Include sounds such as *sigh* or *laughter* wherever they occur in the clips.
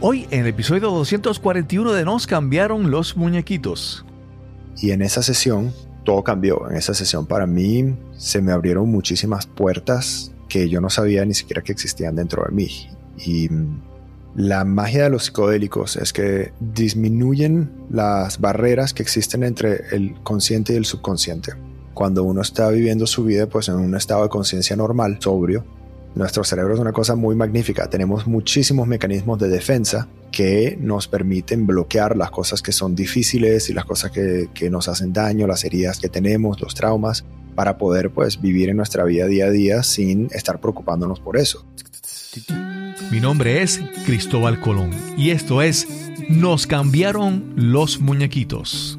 Hoy en el episodio 241 de Nos cambiaron los muñequitos. Y en esa sesión todo cambió. En esa sesión para mí se me abrieron muchísimas puertas que yo no sabía ni siquiera que existían dentro de mí. Y la magia de los psicodélicos es que disminuyen las barreras que existen entre el consciente y el subconsciente. Cuando uno está viviendo su vida pues en un estado de conciencia normal, sobrio, nuestro cerebro es una cosa muy magnífica. Tenemos muchísimos mecanismos de defensa que nos permiten bloquear las cosas que son difíciles y las cosas que, que, nos hacen daño, las heridas que tenemos, los traumas, para poder pues vivir en nuestra vida día a día sin estar preocupándonos por eso. Mi nombre es Cristóbal Colón y esto es Nos cambiaron los muñequitos.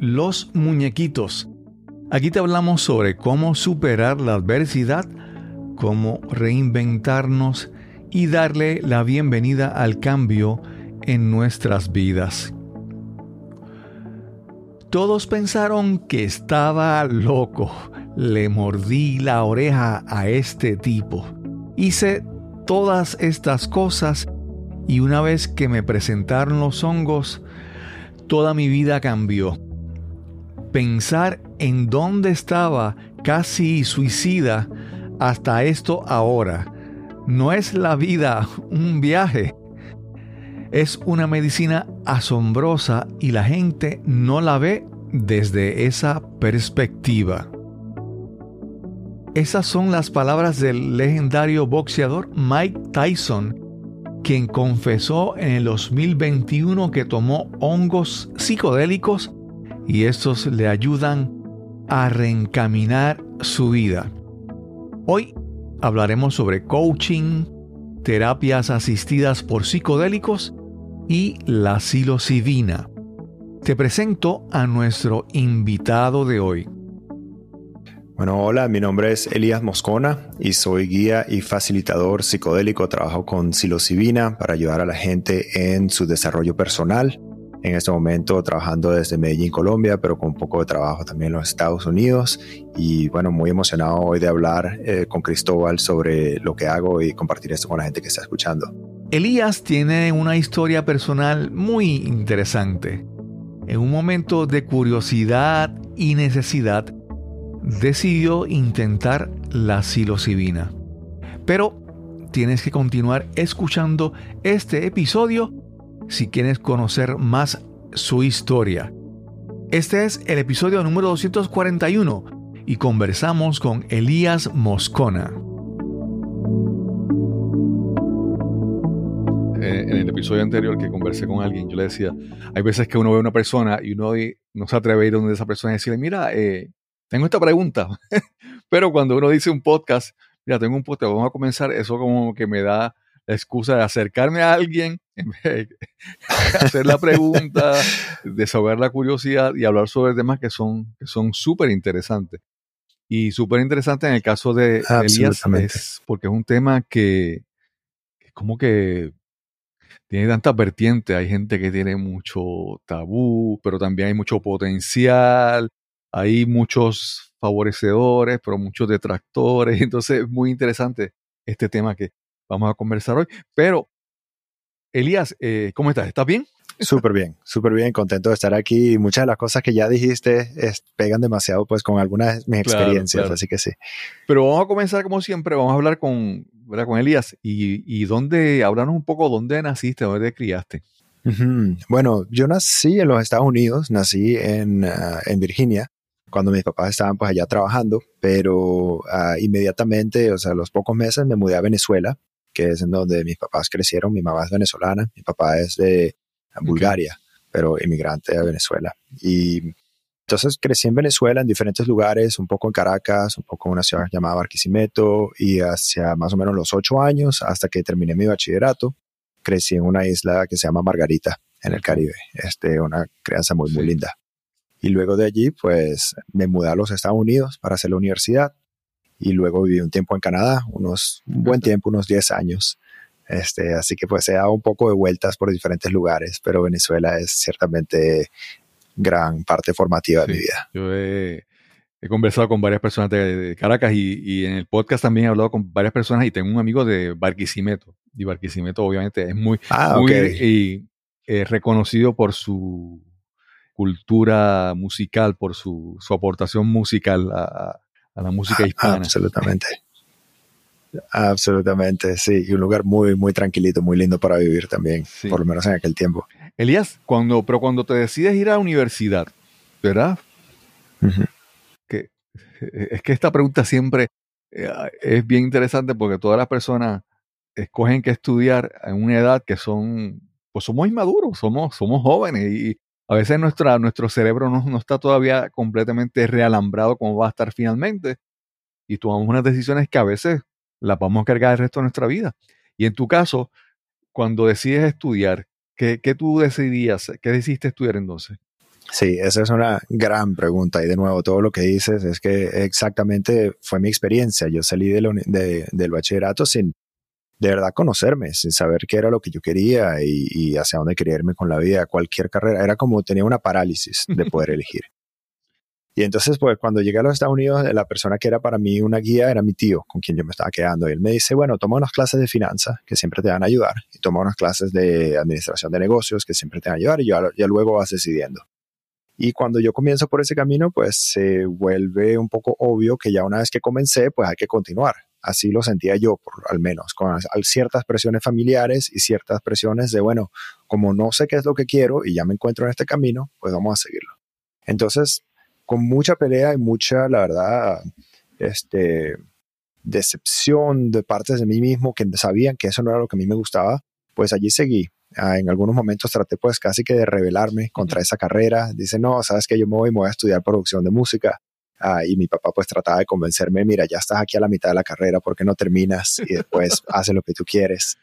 los muñequitos. Aquí te hablamos sobre cómo superar la adversidad, cómo reinventarnos y darle la bienvenida al cambio en nuestras vidas. Todos pensaron que estaba loco. Le mordí la oreja a este tipo. Hice todas estas cosas y una vez que me presentaron los hongos, toda mi vida cambió. Pensar en dónde estaba casi suicida hasta esto ahora. No es la vida un viaje. Es una medicina asombrosa y la gente no la ve desde esa perspectiva. Esas son las palabras del legendario boxeador Mike Tyson quien confesó en el 2021 que tomó hongos psicodélicos y estos le ayudan a reencaminar su vida. Hoy hablaremos sobre coaching, terapias asistidas por psicodélicos y la psilocibina. Te presento a nuestro invitado de hoy. Bueno, hola, mi nombre es Elías Moscona y soy guía y facilitador psicodélico. Trabajo con psilocibina para ayudar a la gente en su desarrollo personal. En este momento trabajando desde Medellín, Colombia, pero con un poco de trabajo también en los Estados Unidos. Y bueno, muy emocionado hoy de hablar eh, con Cristóbal sobre lo que hago y compartir esto con la gente que está escuchando. Elías tiene una historia personal muy interesante. En un momento de curiosidad y necesidad, decidió intentar la psilocibina. Pero tienes que continuar escuchando este episodio si quieres conocer más su historia. Este es el episodio número 241 y conversamos con Elías Moscona. Eh, en el episodio anterior que conversé con alguien, yo le decía, hay veces que uno ve a una persona y uno no se atreve a ir donde esa persona y decirle, mira, eh, tengo esta pregunta, *laughs* pero cuando uno dice un podcast, mira, tengo un podcast, vamos a comenzar, eso como que me da la excusa de acercarme a alguien, *laughs* hacer la pregunta, *laughs* desahogar la curiosidad y hablar sobre temas que son que son súper interesantes. Y súper interesante en el caso de Elías es porque es un tema que, que como que tiene tantas vertientes. Hay gente que tiene mucho tabú, pero también hay mucho potencial hay muchos favorecedores, pero muchos detractores. *laughs* Entonces es muy interesante este tema que vamos a conversar hoy. Pero, Elías, eh, ¿cómo estás? ¿Estás bien? Súper bien, súper bien, contento de estar aquí. Muchas de las cosas que ya dijiste pegan demasiado pues con algunas de mis experiencias, así que sí. Pero vamos a comenzar como siempre, vamos a hablar con, con Elías y, y dónde, hablarnos un poco dónde naciste, dónde te criaste. Bueno, yo nací en los Estados Unidos, nací en, ah, en Virginia, cuando mis papás estaban pues allá trabajando, pero ah, inmediatamente, o sea, los pocos meses me mudé a Venezuela, que es en donde mis papás crecieron. Mi mamá es venezolana, mi papá es de Bulgaria, pero inmigrante a Venezuela. Y entonces crecí en Venezuela, en diferentes lugares, un poco en Caracas, un poco en una ciudad llamada Barquisimeto, y hacia más o menos los ocho años, hasta que terminé mi bachillerato, crecí en una isla que se llama Margarita, en el Caribe. Este, una crianza muy, muy linda. Y luego de allí, pues me mudé a los Estados Unidos para hacer la universidad. Y luego viví un tiempo en Canadá, unos, un buen tiempo, unos 10 años. Este, así que pues he dado un poco de vueltas por diferentes lugares, pero Venezuela es ciertamente gran parte formativa de mi vida. Yo he, conversado con varias personas de, Caracas y, en el podcast también he hablado con varias personas y tengo un amigo de Barquisimeto. Y Barquisimeto obviamente es muy, ah, muy y, eh, reconocido por su cultura musical, por su, su aportación musical a, a la música hispana. Absolutamente. Absolutamente, sí. Y un lugar muy, muy tranquilito, muy lindo para vivir también, por lo menos en aquel tiempo. Elías, cuando, pero cuando te decides ir a la universidad, ¿verdad? que, es que esta pregunta siempre eh, es bien interesante porque todas las personas escogen que estudiar en una edad que son, pues somos inmaduros, somos, somos jóvenes y a veces nuestra, nuestro cerebro no, no está todavía completamente realambrado como va a estar finalmente y tomamos unas decisiones que a veces la vamos a cargar el resto de nuestra vida. Y en tu caso, cuando decides estudiar, ¿qué, qué tú decidías? ¿Qué decidiste estudiar entonces? Sí, esa es una gran pregunta y de nuevo todo lo que dices es que exactamente fue mi experiencia. Yo salí de del bachillerato sin de verdad conocerme, sin saber qué era lo que yo quería y, y, hacia dónde quería irme con la vida, cualquier carrera. Era como tenía una parálisis de *laughs* poder elegir. Y entonces, pues cuando llegué a los Estados Unidos, la persona que era para mí una guía era mi tío, con quien yo me estaba quedando. Y él me dice, bueno, toma unas clases de finanzas, que siempre te van a ayudar, y toma unas clases de administración de negocios, que siempre te van a ayudar, y ya, ya luego vas decidiendo. Y cuando yo comienzo por ese camino, pues se vuelve un poco obvio que ya una vez que comencé, pues hay que continuar. Así lo sentía yo, por, al menos, con ciertas presiones familiares y ciertas presiones de, bueno, como no sé qué es lo que quiero y ya me encuentro en este camino, pues vamos a seguirlo. Entonces, con mucha pelea y mucha, la verdad, este, decepción de partes de mí mismo que sabían que eso no era lo que a mí me gustaba, pues allí seguí. Ah, en algunos momentos traté pues casi que de rebelarme contra esa carrera. Dice, no, sabes que yo me voy, me voy a estudiar producción de música. Ah, y mi papá pues trataba de convencerme, mira, ya estás aquí a la mitad de la carrera, ¿por qué no terminas y después *laughs* haces lo que tú quieres?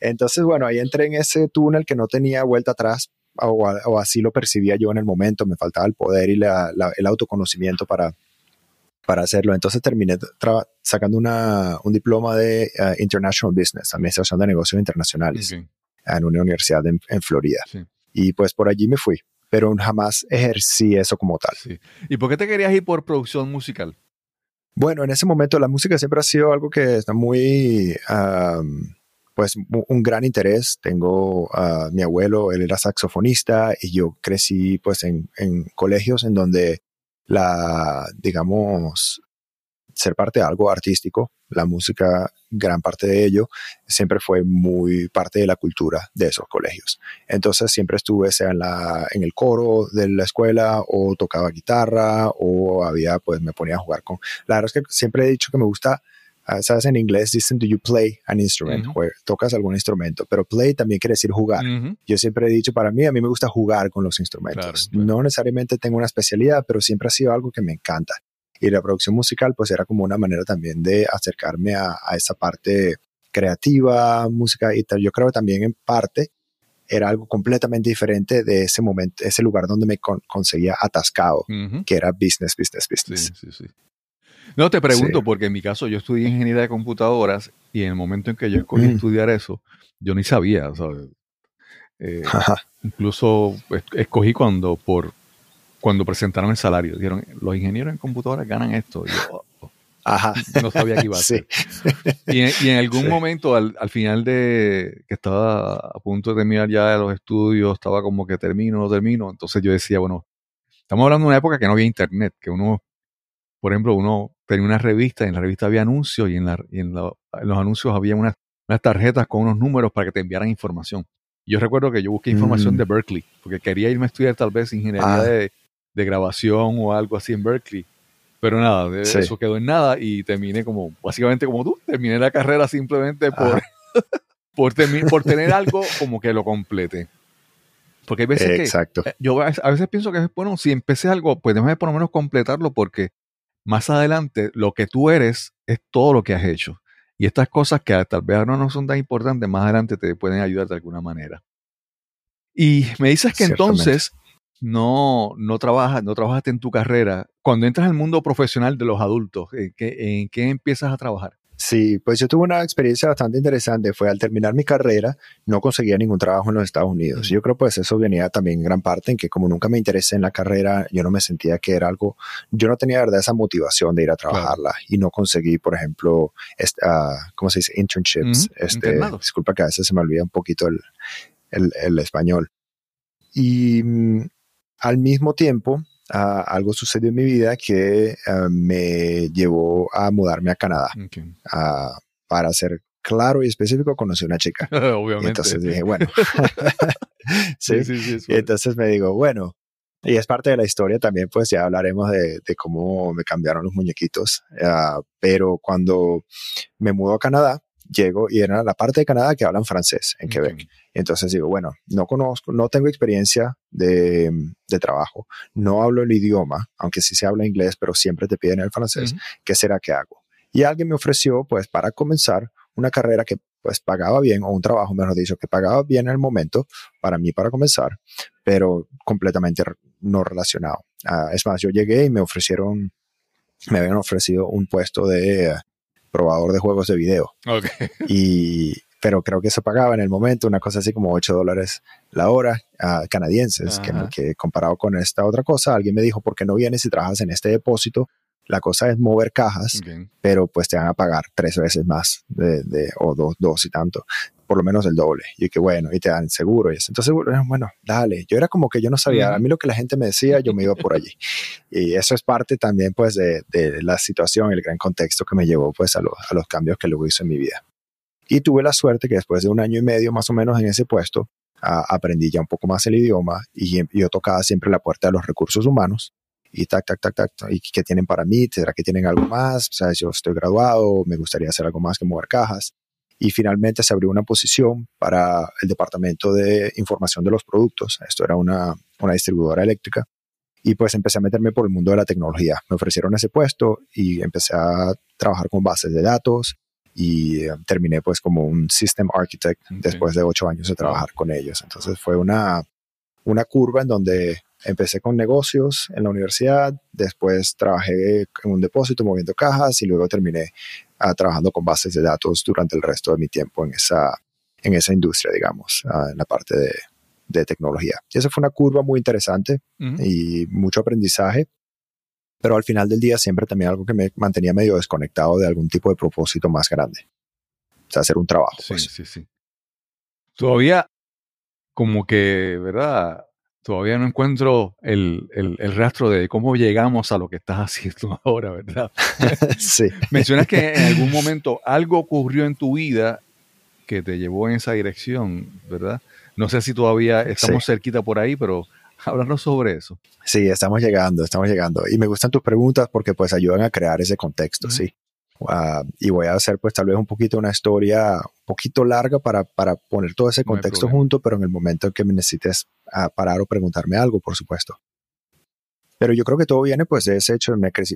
Entonces, bueno, ahí entré en ese túnel que no tenía vuelta atrás, o, así lo percibía yo en el momento, me faltaba el poder y el autoconocimiento para, para hacerlo. Entonces terminé sacando una, un diploma de uh, International Business, Administración de Negocios Internacionales, en una universidad en, Florida. Y pues por allí me fui, pero jamás ejercí eso como tal. ¿Y por qué te querías ir por producción musical? Bueno, en ese momento la música siempre ha sido algo que está muy pues un gran interés. Tengo a mi abuelo, él era saxofonista y yo crecí pues en, en colegios en donde la, digamos, ser parte de algo artístico, la música, gran parte de ello, siempre fue muy parte de la cultura de esos colegios. Entonces siempre estuve sea en, la, en el coro de la escuela o tocaba guitarra o había, pues me ponía a jugar con... La verdad es que siempre he dicho que me gusta Ah, sabes, en inglés dicen, do you play an instrument? tocas algún instrumento, pero play también quiere decir jugar. Yo siempre he dicho, para mí, a mí me gusta jugar con los instrumentos. No necesariamente tengo una especialidad, pero siempre ha sido algo que me encanta. Y la producción musical, pues era como una manera también de acercarme a, esa parte creativa, música y tal. Yo creo que también en parte era algo completamente diferente de ese momento, ese lugar donde me conseguía atascado, que era business, business, business. Sí, sí, sí. No, te pregunto, porque en mi caso yo estudié ingeniería de computadoras y en el momento en que yo escogí mm. estudiar eso, yo ni sabía, ¿sabes? Eh, *laughs* incluso escogí cuando por cuando presentaron el salario. Dijeron, los ingenieros en computadoras ganan esto. Y yo, oh, oh". Ajá. no sabía que iba a *laughs* ser. Y, en, algún momento, al, al, final de que estaba a punto de terminar ya los estudios, estaba como que termino, no termino. Entonces yo decía, bueno, estamos hablando de una época que no había internet, que uno, por ejemplo, uno tenía una revista y en la revista había anuncios y en, los anuncios había unas, tarjetas con unos números para que te enviaran información. Yo recuerdo que yo busqué información de mm. Berkeley, porque quería irme a estudiar tal vez ingeniería ah. de, grabación o algo así en Berkeley. Pero nada, eso quedó en nada y terminé como, básicamente como tú, terminé la carrera simplemente por, *laughs* por, por tener algo como que lo complete. Porque hay veces Exacto. que yo a veces pienso que, bueno, si empecé algo, pues déjame por lo menos completarlo porque más adelante lo que tú eres es todo lo que has hecho. Y estas cosas que tal vez no son tan importantes, más adelante te pueden ayudar de alguna manera. Y me dices que entonces no, no, trabajas, no trabajaste en tu carrera. Cuando entras al mundo profesional de los adultos, ¿en qué, en qué empiezas a trabajar? Sí, pues yo tuve una experiencia bastante interesante. Fue al terminar mi carrera, no conseguía ningún trabajo en los Estados Unidos. Yo creo pues eso venía también en gran parte en que como nunca me interesé en la carrera, yo no me sentía que era algo, yo no tenía verdad esa motivación de ir a trabajarla y no conseguí, por ejemplo, uh, ¿cómo se dice? Internships. este, disculpa que a veces se me olvida un poquito el, el, el español. Y mm, al mismo tiempo, algo sucedió en mi vida que eh, me llevó a mudarme a Canadá. para ser claro y específico, conocí una chica. *laughs* Obviamente. entonces dije, bueno. *laughs* *laughs* sí, sí, sí, y entonces me digo, bueno, y es parte de la historia también, pues ya hablaremos de, cómo me cambiaron los muñequitos. Ah, pero cuando me mudo a Canadá, llego y era la parte de Canadá que hablan francés en Quebec. Entonces digo, bueno, no conozco, no tengo experiencia de, de, trabajo, no hablo el idioma, aunque sí se habla inglés, pero siempre te piden el francés. ¿Qué será que hago? Y alguien me ofreció, pues, para comenzar, una carrera que pues pagaba bien, o un trabajo, mejor dicho, que pagaba bien en el momento, para mí para comenzar, pero completamente no relacionado. Ah, es más, yo llegué y me ofrecieron, me habían ofrecido un puesto de probador de juegos de video. Y, pero creo que se pagaba en el momento una cosa así como 8 dólares la hora uh, canadienses, que, que, comparado con esta otra cosa, alguien me dijo, ¿por qué no vienes y trabajas en este depósito? La cosa es mover cajas, pero pues te van a pagar tres veces más de, de, o dos, dos y tanto por lo menos el doble. Y que bueno, y te dan seguro y eso. Entonces, bueno, dale. Yo era como que yo no sabía, a mí lo que la gente me decía, yo me iba por allí. *laughs* Y eso es parte también pues de, de la situación, el gran contexto que me llevó pues a, a los cambios que luego hice en mi vida. Y tuve la suerte que después de un año y medio más o menos en ese puesto, aprendí ya un poco más el idioma y yo tocaba siempre la puerta de los recursos humanos y tac, tac, tac, tac, y qué tienen para mí, será que tienen algo más, o sea, yo estoy graduado, me gustaría hacer algo más que mover cajas y finalmente se abrió una posición para el departamento de información de los productos. Esto era una, una distribuidora eléctrica. Y pues empecé a meterme por el mundo de la tecnología. Me ofrecieron ese puesto y empecé a trabajar con bases de datos y eh, terminé pues como un System Architect después de ocho años de trabajar con ellos. Entonces fue una, una curva en donde empecé con negocios en la universidad, después trabajé en un depósito moviendo cajas y luego terminé ah, trabajando con bases de datos durante el resto de mi tiempo en esa, en esa industria, digamos, ah, en la parte de, de, tecnología. Y esa fue una curva muy interesante y mucho aprendizaje, pero al final del día siempre también algo que me mantenía medio desconectado de algún tipo de propósito más grande. O sea, hacer un trabajo. Sí, pues. sí, sí. Todavía como que, ¿verdad? Todavía no encuentro el, rastro de cómo llegamos a lo que estás *laughs* haciendo ahora, ¿verdad? *laughs* sí. Mencionas que en algún momento algo ocurrió en tu vida que te llevó en esa dirección, ¿verdad? No sé si todavía estamos cerquita por ahí, pero *laughs* háblanos sobre eso. Sí, estamos llegando, estamos llegando. Y me gustan tus preguntas porque pues ayudan a crear ese contexto, sí. Ah, y voy a hacer pues tal vez un poquito una historia un poquito larga para, para poner todo ese contexto junto, pero en el momento en que me necesites ah, parar o preguntarme algo, por supuesto. Pero yo creo que todo viene pues de ese hecho, me crecí,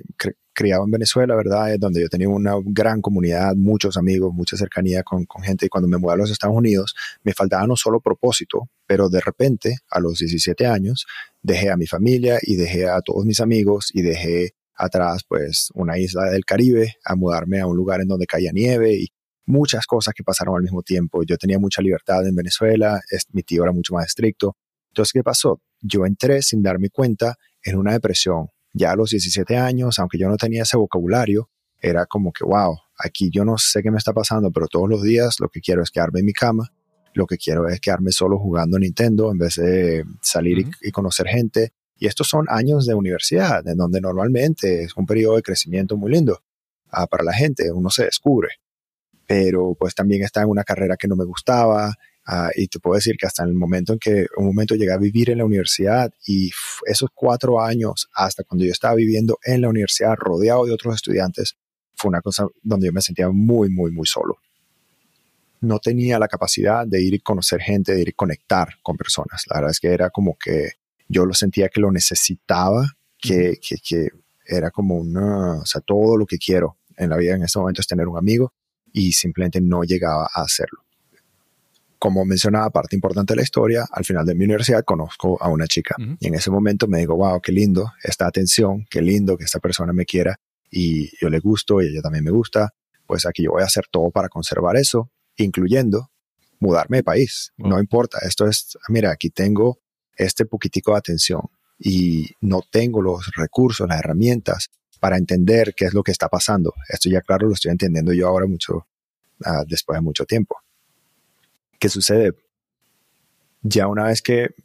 criado en Venezuela, ¿verdad? Es donde yo tenía una gran comunidad, muchos amigos, mucha cercanía con, con, gente y cuando me mudé a los Estados Unidos me faltaba no solo propósito, pero de repente a los 17 años dejé a mi familia y dejé a todos mis amigos y dejé atrás pues una isla del Caribe, a mudarme a un lugar en donde caía nieve y muchas cosas que pasaron al mismo tiempo. Yo tenía mucha libertad en Venezuela, mi tío era mucho más estricto. Entonces, ¿qué pasó? Yo entré sin darme cuenta en una depresión. Ya a los 17 años, aunque yo no tenía ese vocabulario, era como que, wow, aquí yo no sé qué me está pasando, pero todos los días lo que quiero es quedarme en mi cama, lo que quiero es quedarme solo jugando Nintendo en vez de salir y, conocer gente. Y estos son años de universidad, en donde normalmente es un periodo de crecimiento muy lindo ah, para la gente, uno se descubre. Pero pues también está en una carrera que no me gustaba, ah, y te puedo decir que hasta el momento en que un momento llegué a vivir en la universidad y esos cuatro años hasta cuando yo estaba viviendo en la universidad rodeado de otros estudiantes, fue una cosa donde yo me sentía muy, muy, muy solo. No tenía la capacidad de ir y conocer gente, de ir y conectar con personas. La verdad es que era como que yo lo sentía que lo necesitaba, que, que, que, era como una, o sea, todo lo que quiero en la vida en este momento es tener un amigo y simplemente no llegaba a hacerlo. como mencionaba, parte importante de la historia, al final de mi universidad conozco a una chica y en ese momento me digo, wow, qué lindo esta atención, qué lindo que esta persona me quiera y yo le gusto y ella también me gusta, pues aquí yo voy a hacer todo para conservar eso, incluyendo mudarme de país. No importa, esto es, mira, aquí tengo este poquitico de atención y no tengo los recursos, las herramientas para entender qué es lo que está pasando. Esto ya claro lo estoy entendiendo yo ahora mucho, uh, después de mucho tiempo. ¿Qué sucede? Ya una vez que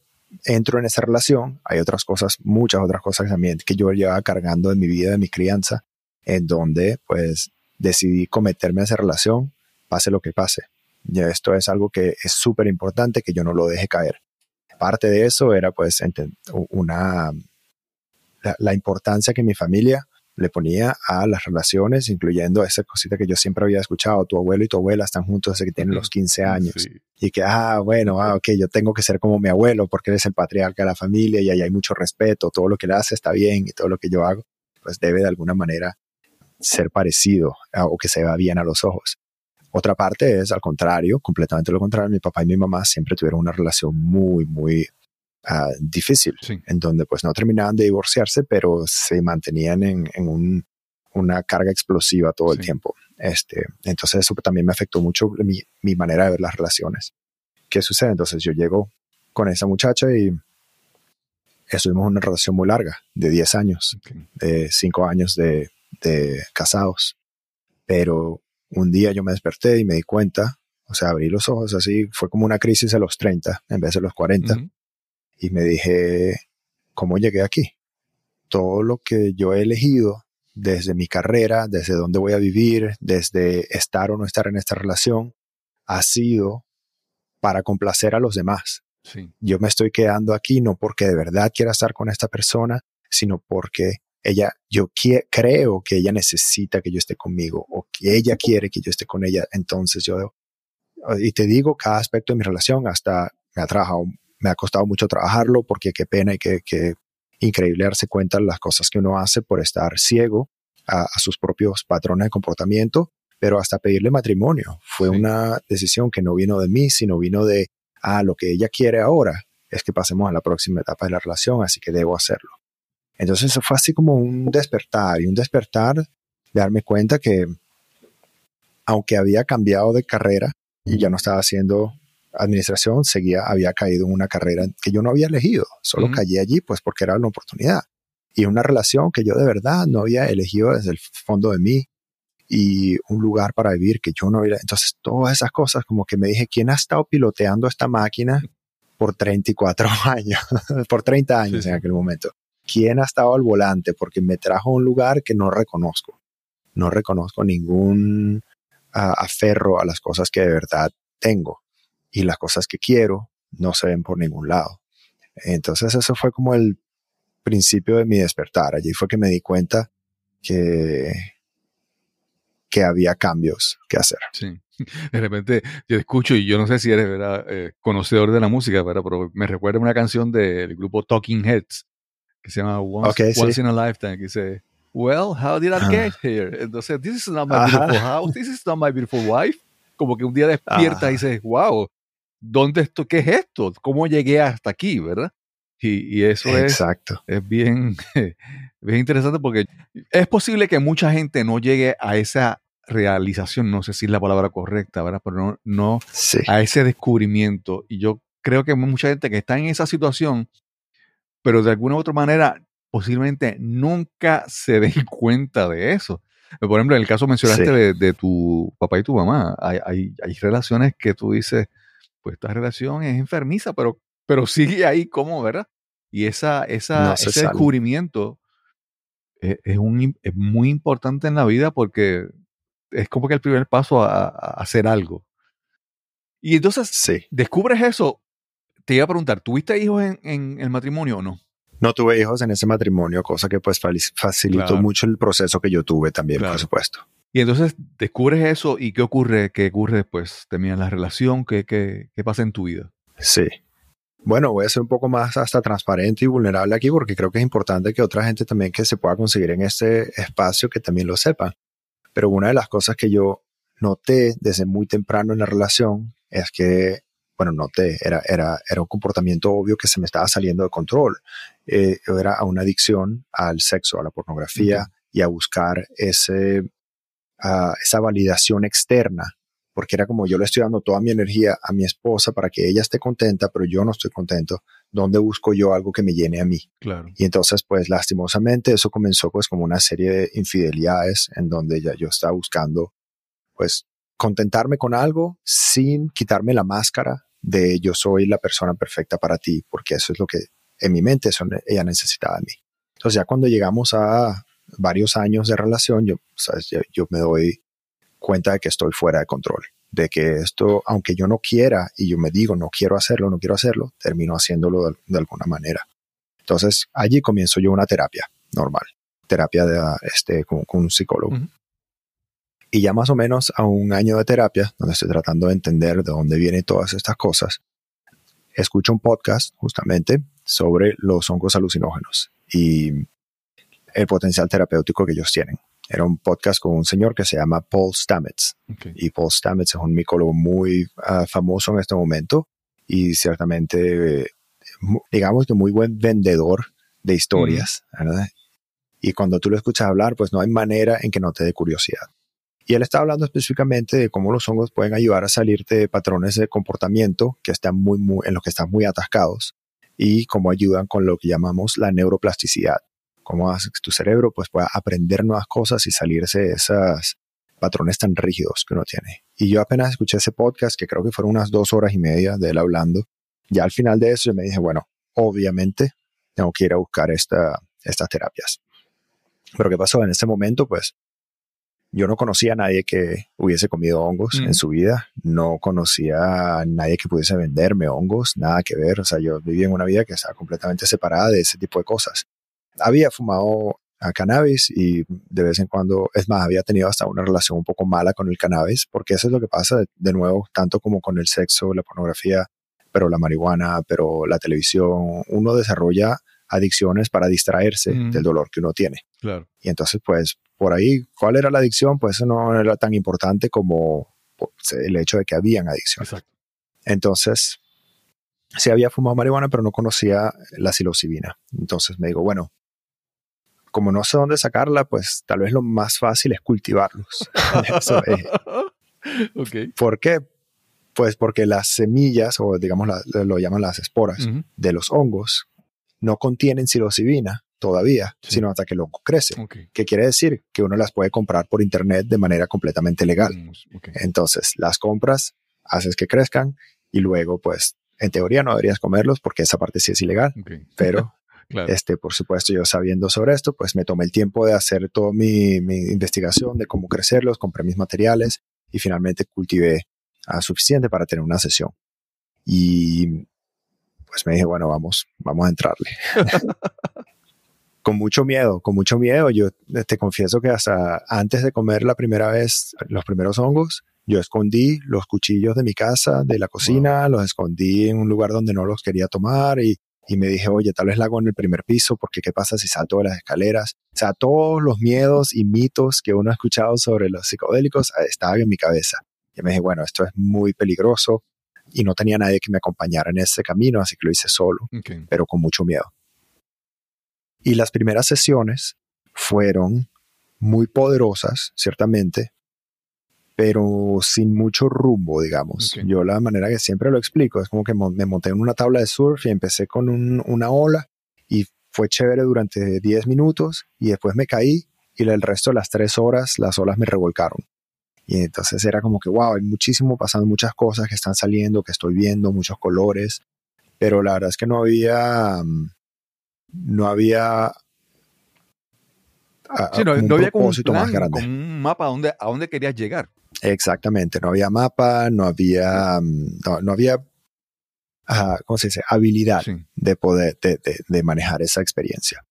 entro en esa relación, hay otras cosas, muchas otras cosas también que yo llevaba cargando en mi vida, de mi crianza, en donde pues decidí cometerme a esa relación, pase lo que pase. Y esto es algo que es súper importante que yo no lo deje caer. Parte de eso era pues una, la, importancia que mi familia le ponía a las relaciones, incluyendo esa cosita que yo siempre había escuchado, tu abuelo y tu abuela están juntos desde que tienen los 15 años. Y que, ah, bueno, ah, ok, yo tengo que ser como mi abuelo porque él es el patriarca de la familia y ahí hay mucho respeto, todo lo que él hace está bien y todo lo que yo hago, pues debe de alguna manera ser parecido o que se vea bien a los ojos. Otra parte es, al contrario, completamente lo contrario, mi papá y mi mamá siempre tuvieron una relación muy, muy ah, difícil, en donde pues no terminaban de divorciarse, pero se mantenían en, en una carga explosiva todo el tiempo. Este, entonces eso también me afectó mucho mi, mi, manera de ver las relaciones. ¿Qué sucede? Entonces yo llego con esa muchacha y estuvimos en una relación muy larga, de 10 años, de 5 años de, de casados. Pero un día yo me desperté y me di cuenta, o sea, abrí los ojos así, fue como una crisis a los 30 en vez de los 40. Y me dije, ¿cómo llegué aquí? Todo lo que yo he elegido desde mi carrera, desde dónde voy a vivir, desde estar o no estar en esta relación, ha sido para complacer a los demás. Yo me estoy quedando aquí no porque de verdad quiera estar con esta persona, sino porque ella, yo creo que ella necesita que yo esté conmigo o que ella quiere que yo esté con ella. Entonces yo, y te digo, cada aspecto de mi relación hasta me ha trabajado, me ha costado mucho trabajarlo porque qué pena y qué, increíble darse cuenta de las cosas que uno hace por estar ciego a, sus propios patrones de comportamiento, pero hasta pedirle matrimonio. Fue una decisión que no vino de mí, sino vino de, ah, lo que ella quiere ahora es que pasemos a la próxima etapa de la relación, así que debo hacerlo. Entonces eso fue así como un despertar y un despertar de darme cuenta que aunque había cambiado de carrera y ya no estaba haciendo administración, seguía, había caído en una carrera que yo no había elegido, solo caí allí pues porque era una oportunidad y una relación que yo de verdad no había elegido desde el fondo de mí y un lugar para vivir que yo no había. Entonces todas esas cosas como que me dije, ¿quién ha estado piloteando esta máquina por 34 *laughs* años, por 30 años en aquel momento? Quién ha estado al volante, porque me trajo a un lugar que no reconozco. No reconozco ningún aferro a las cosas que de verdad tengo y las cosas que quiero no se ven por ningún lado. Entonces eso fue como el principio de mi despertar. Allí fue que me di cuenta que, que había cambios que hacer. Sí. De repente yo escucho y yo no sé si eres eh, conocedor de la música, pero me recuerda una canción del grupo Talking Heads que se llama Once, Once in a Lifetime, que dice, Well, how did I get here? Entonces, this is not my beautiful house, this is not my beautiful wife. Como que un día despierta y dices, wow, ¿dónde esto? ¿Qué es esto? ¿Cómo llegué hasta aquí, verdad? Y, y eso Exacto. Es, es bien, *laughs* bien interesante porque es posible que mucha gente no llegue a esa realización, no sé si es la palabra correcta, ¿verdad? Pero no, no a ese descubrimiento. Y yo creo que mucha gente que está en esa situación pero de alguna u otra manera posiblemente nunca se den *laughs* cuenta de eso. Por ejemplo, en el caso mencionaste de, tu papá y tu mamá, hay, hay, hay, relaciones que tú dices, pues esta relación es enfermiza, pero, pero *laughs* sigue ahí como, ¿verdad? Y esa, esa, ese descubrimiento es, un, es, muy importante en la vida porque es como que el primer paso a, hacer algo. Y entonces descubres eso te iba a preguntar, ¿tuviste hijos en, el matrimonio o no? No tuve hijos en ese matrimonio, cosa que pues facilitó mucho el proceso que yo tuve también, por supuesto. Y entonces descubres eso y ¿qué ocurre? ¿Qué ocurre después? ¿Terminas la relación? ¿Qué, qué, qué pasa en tu vida? Sí. Bueno, voy a ser un poco más hasta transparente y vulnerable aquí porque creo que es importante que otra gente también que se pueda conseguir en este espacio que también lo sepa. Pero una de las cosas que yo noté desde muy temprano en la relación es que bueno, noté, era, era, era un comportamiento obvio que se me estaba saliendo de control. Eh, era una adicción al sexo, a la pornografía y a buscar ese, esa validación externa, porque era como yo le estoy dando toda mi energía a mi esposa para que ella esté contenta, pero yo no estoy contento. ¿Dónde busco yo algo que me llene a mí? Claro. Y entonces, pues lastimosamente, eso comenzó pues como una serie de infidelidades en donde ya yo estaba buscando, pues, contentarme con algo sin quitarme la máscara de yo soy la persona perfecta para ti, porque eso es lo que en mi mente eso ella necesitaba de mí. Entonces ya cuando llegamos a varios años de relación, yo, yo, me doy cuenta de que estoy fuera de control, de que esto, aunque yo no quiera y yo me digo no quiero hacerlo, no quiero hacerlo, termino haciéndolo de, alguna manera. Entonces allí comienzo yo una terapia normal, terapia de, este, con, un psicólogo. Y ya más o menos a un año de terapia, donde estoy tratando de entender de dónde vienen todas estas cosas, escucho un podcast justamente sobre los hongos alucinógenos y el potencial terapéutico que ellos tienen. Era un podcast con un señor que se llama Paul Stamets. Y Paul Stamets es un micólogo muy ah, famoso en este momento y ciertamente, digamos que muy buen vendedor de historias. Y cuando tú lo escuchas hablar, pues no hay manera en que no te dé curiosidad. Y él está hablando específicamente de cómo los hongos pueden ayudar a salirte de patrones de comportamiento que están muy, muy, en los que están muy atascados y cómo ayudan con lo que llamamos la neuroplasticidad. Cómo hace que tu cerebro pues, pueda aprender nuevas cosas y salirse de esos patrones tan rígidos que uno tiene. Y yo apenas escuché ese podcast, que creo que fueron unas dos horas y media de él hablando. Ya al final de eso yo me dije, bueno, obviamente tengo que ir a buscar esta, estas terapias. Pero ¿qué pasó? En ese momento, pues yo no conocía a nadie que hubiese comido hongos en mm. su vida, no conocía a nadie que pudiese venderme hongos, nada que ver, o sea, yo vivía en una vida que estaba completamente separada de ese tipo de cosas. Había fumado a cannabis y de vez en cuando, es más, había tenido hasta una relación un poco mala con el cannabis, porque eso es lo que pasa de, nuevo, tanto como con el sexo, la pornografía, pero la marihuana, pero la televisión, uno desarrolla adicciones para distraerse mm. del dolor que uno tiene. Claro. Y entonces, pues, por ahí, ¿cuál era la adicción? Pues eso no era tan importante como pues, el hecho de que habían adicciones. Exacto. Entonces, sí había fumado marihuana, pero no conocía la psilocibina. Entonces me digo, bueno, como no sé dónde sacarla, pues tal vez lo más fácil es cultivarlos. *laughs* *laughs* ¿Por qué? Pues porque las semillas, o digamos lo llaman las esporas, de los hongos, no contienen psilocibina todavía, sino hasta que el hongo crece. ¿Qué quiere decir? Que uno las puede comprar por internet de manera completamente legal. Entonces, las compras, haces que crezcan y luego, pues, en teoría no deberías comerlos porque esa parte sí es ilegal, *laughs* pero Este, por supuesto, yo sabiendo sobre esto, pues me tomé el tiempo de hacer toda mi, investigación de cómo crecerlos, compré mis materiales y finalmente cultivé a suficiente para tener una sesión. Y pues me dije, bueno, vamos, vamos a entrarle. *laughs* con mucho miedo, con mucho miedo. Yo te confieso que hasta antes de comer la primera vez los primeros hongos, yo escondí los cuchillos de mi casa, de la cocina, los escondí en un lugar donde no los quería tomar y, y, me dije, oye, tal vez la hago en el primer piso porque qué pasa si salto de las escaleras. O sea, todos los miedos y mitos que uno ha escuchado sobre los psicodélicos eh, estaban en mi cabeza. Y me dije, bueno, esto es muy peligroso y no tenía nadie que me acompañara en ese camino, así que lo hice solo, pero con mucho miedo. Y las primeras sesiones fueron muy poderosas, ciertamente, pero sin mucho rumbo, digamos. Yo la manera que siempre lo explico es como que me monté en una tabla de surf y empecé con una ola y fue chévere durante 10 minutos y después me caí y el resto de las 3 horas las olas me revolcaron. Y entonces era como que, wow, hay muchísimo pasando, muchas cosas que están saliendo, que estoy viendo, muchos colores, pero la verdad es que no había, mm, no había no, un había propósito más grande. un mapa a dónde, a dónde querías llegar. Exactamente, no había mapa, no había, mm, no, había, ¿cómo se dice? Habilidad de poder, de, de, manejar esa experiencia.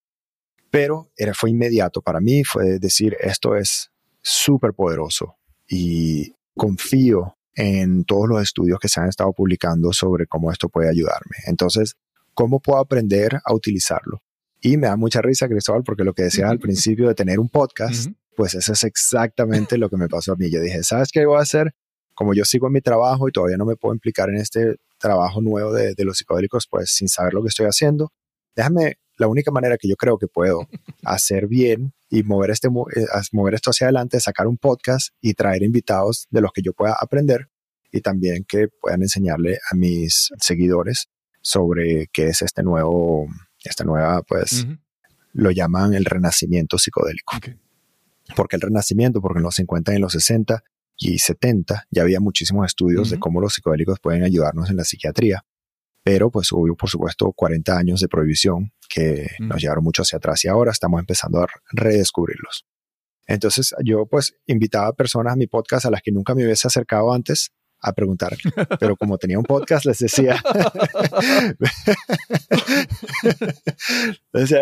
Pero era, fue inmediato para mí, fue decir, esto es súper poderoso y confío en todos los estudios que se han estado publicando sobre cómo esto puede ayudarme. Entonces, ¿cómo puedo aprender a utilizarlo? Y me da mucha risa, Cristóbal, porque lo que decías al principio de tener un podcast, pues eso es exactamente lo que me pasó a mí. Yo dije, ¿sabes qué voy a hacer? como yo sigo en mi trabajo y todavía no me puedo implicar en este trabajo nuevo de, de los psicodélicos, pues sin saber lo que estoy haciendo, déjame, la única manera que yo creo que puedo *laughs* hacer bien y mover, este, eh, mover esto hacia adelante es sacar un podcast y traer invitados de los que yo pueda aprender y también que puedan enseñarle a mis seguidores sobre qué es este nuevo, esta nueva, pues, lo llaman el renacimiento psicodélico. ¿Por qué el renacimiento? Porque en los 50 y en los 60 y 70 ya había muchísimos estudios de cómo los psicodélicos pueden ayudarnos en la psiquiatría. Pero pues hubo, por supuesto, 40 años de prohibición que nos llevaron mucho hacia atrás y ahora estamos empezando a redescubrirlos. Entonces yo pues invitaba a personas a mi podcast a las que nunca me hubiese acercado antes a preguntar. Pero como tenía un podcast, les decía,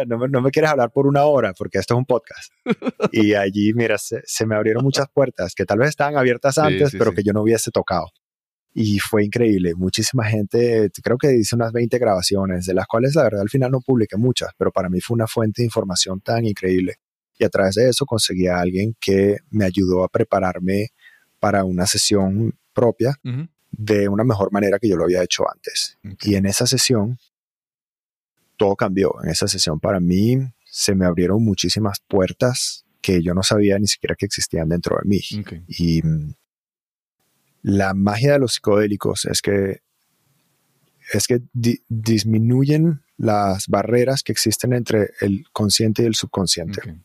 no, me, no, me, quieres hablar por una hora porque esto es un podcast. Y allí, mira, se, me abrieron muchas puertas que tal vez estaban abiertas antes, pero que yo no hubiese tocado. Y fue increíble. Muchísima gente, creo que hice unas 20 grabaciones, de las cuales la verdad al final no publiqué muchas, pero para mí fue una fuente de información tan increíble. Y a través de eso conseguí a alguien que me ayudó a prepararme para una sesión propia de una mejor manera que yo lo había hecho antes. Y en esa sesión, todo cambió. En esa sesión para mí se me abrieron muchísimas puertas que yo no sabía ni siquiera que existían dentro de mí. Y mm, la magia de los psicodélicos es que es que disminuyen las barreras que existen entre el consciente y el subconsciente.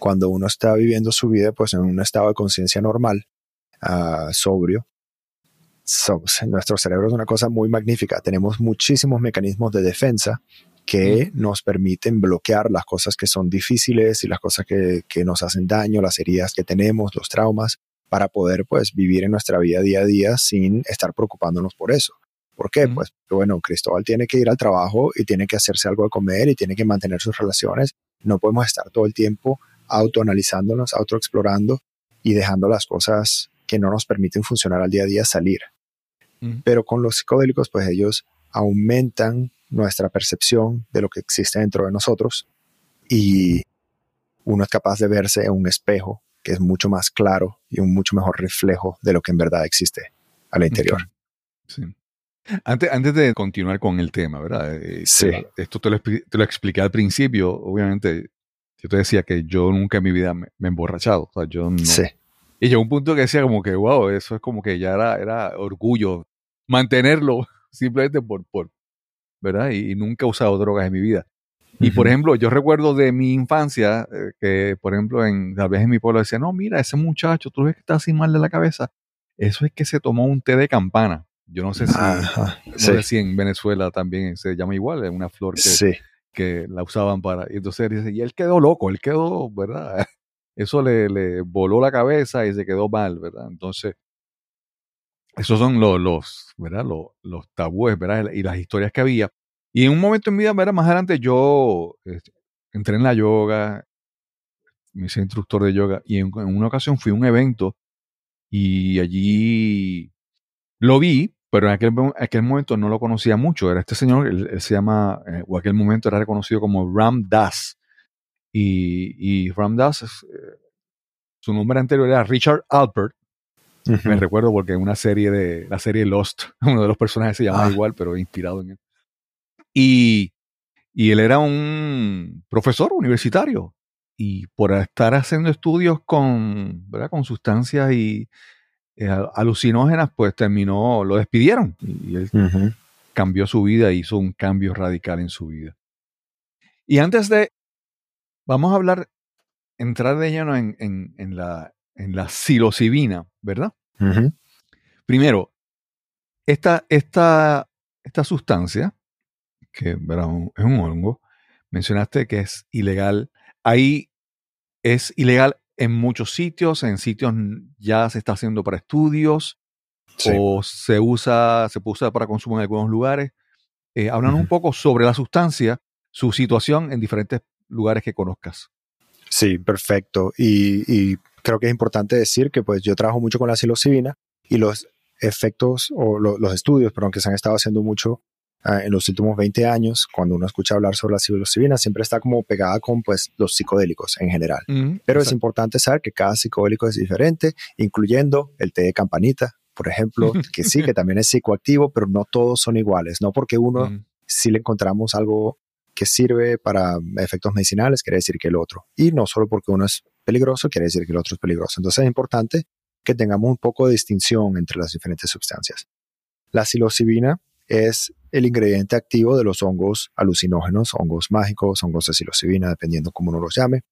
Cuando uno está viviendo su vida pues en un estado de conciencia normal, uh, sobrio, nuestro cerebro es una cosa muy magnífica. Tenemos muchísimos mecanismos de defensa que nos permiten bloquear las cosas que son difíciles y las cosas que, que, nos hacen daño, las heridas que tenemos, los traumas, para poder pues vivir en nuestra vida día a día sin estar preocupándonos por eso. ¿Por qué? Pues bueno, Cristóbal tiene que ir al trabajo y tiene que hacerse algo de comer y tiene que mantener sus relaciones. No podemos estar todo el tiempo autoanalizándonos, autoexplorando y dejando las cosas que no nos permiten funcionar al día a día salir. Pero con los psicodélicos, pues ellos aumentan nuestra percepción de lo que existe dentro de nosotros y uno es capaz de verse en un espejo que es mucho más claro y un mucho mejor reflejo de lo que en verdad existe al interior. Sí. Antes, antes de continuar con el tema, ¿verdad? Eh, sí. esto te lo, te lo, expliqué al principio, obviamente, yo te decía que yo nunca en mi vida me, he emborrachado. O sea, yo no, sí. Y llegó un punto que decía como que, wow, eso es como que ya era, era orgullo mantenerlo *laughs* simplemente por, por ¿verdad? Y, nunca he usado drogas en mi vida. Y por ejemplo, yo recuerdo de mi infancia eh, que, por ejemplo, en, tal vez en mi pueblo decía, no, mira, ese muchacho, tú ves que está así mal de la cabeza. Eso es que se tomó un té de campana. Yo no sé si, no sé si en Venezuela también se llama igual, es una flor que, que la usaban para. Y entonces dice, y él quedó loco, él quedó, ¿verdad? *laughs* eso le, voló la cabeza y se quedó mal, ¿verdad? Entonces, esos son los, los ¿verdad? Los, tabúes, ¿verdad? Y las historias que había. Y en un momento en mi vida, ¿verdad? Más adelante yo este, entré en la yoga, me hice instructor de yoga y en, una ocasión fui a un evento y allí lo vi, pero en aquel, aquel momento no lo conocía mucho. Era este señor, él, se llama, eh, o aquel momento era reconocido como Ram Das. Y, y Ram Dass, eh, su nombre anterior era Richard Alpert. Me recuerdo porque en una serie de la serie Lost, *laughs* uno de los personajes se llama ah. igual, pero inspirado en él. Y, y él era un profesor universitario. Y por estar haciendo estudios con, ¿verdad? con sustancias y eh, alucinógenas, pues terminó, lo despidieron. Y, él cambió su vida, hizo un cambio radical en su vida. Y antes de Vamos a hablar, entrar de lleno en, en, la, en la psilocibina, ¿verdad? Primero, esta, esta, esta sustancia, que es un hongo, mencionaste que es ilegal. Ahí es ilegal en muchos sitios, en sitios ya se está haciendo para estudios, o se usa, se usa para consumo en algunos lugares. Eh, un poco sobre la sustancia, su situación en diferentes lugares que conozcas. Sí, perfecto. Y, creo que es importante decir que pues yo trabajo mucho con la psilocibina y los efectos o los estudios, perdón, que se han estado haciendo mucho ah, en los últimos 20 años, cuando uno escucha hablar sobre la psilocibina, siempre está como pegada con pues, los psicodélicos en general. Ujú, Pero es importante saber que cada psicodélico es diferente, incluyendo el té de campanita, por ejemplo, *laughs* que sí, que también es psicoactivo, pero no todos son iguales. No porque uno Ujú. si le encontramos algo que sirve para efectos medicinales, quiere decir que el otro. Y no solo porque uno es peligroso, quiere decir que el otro es peligroso. Entonces es importante que tengamos un poco de distinción entre las diferentes sustancias. La psilocibina es el ingrediente activo de los hongos alucinógenos, hongos mágicos, hongos de psilocibina, dependiendo cómo uno los llame.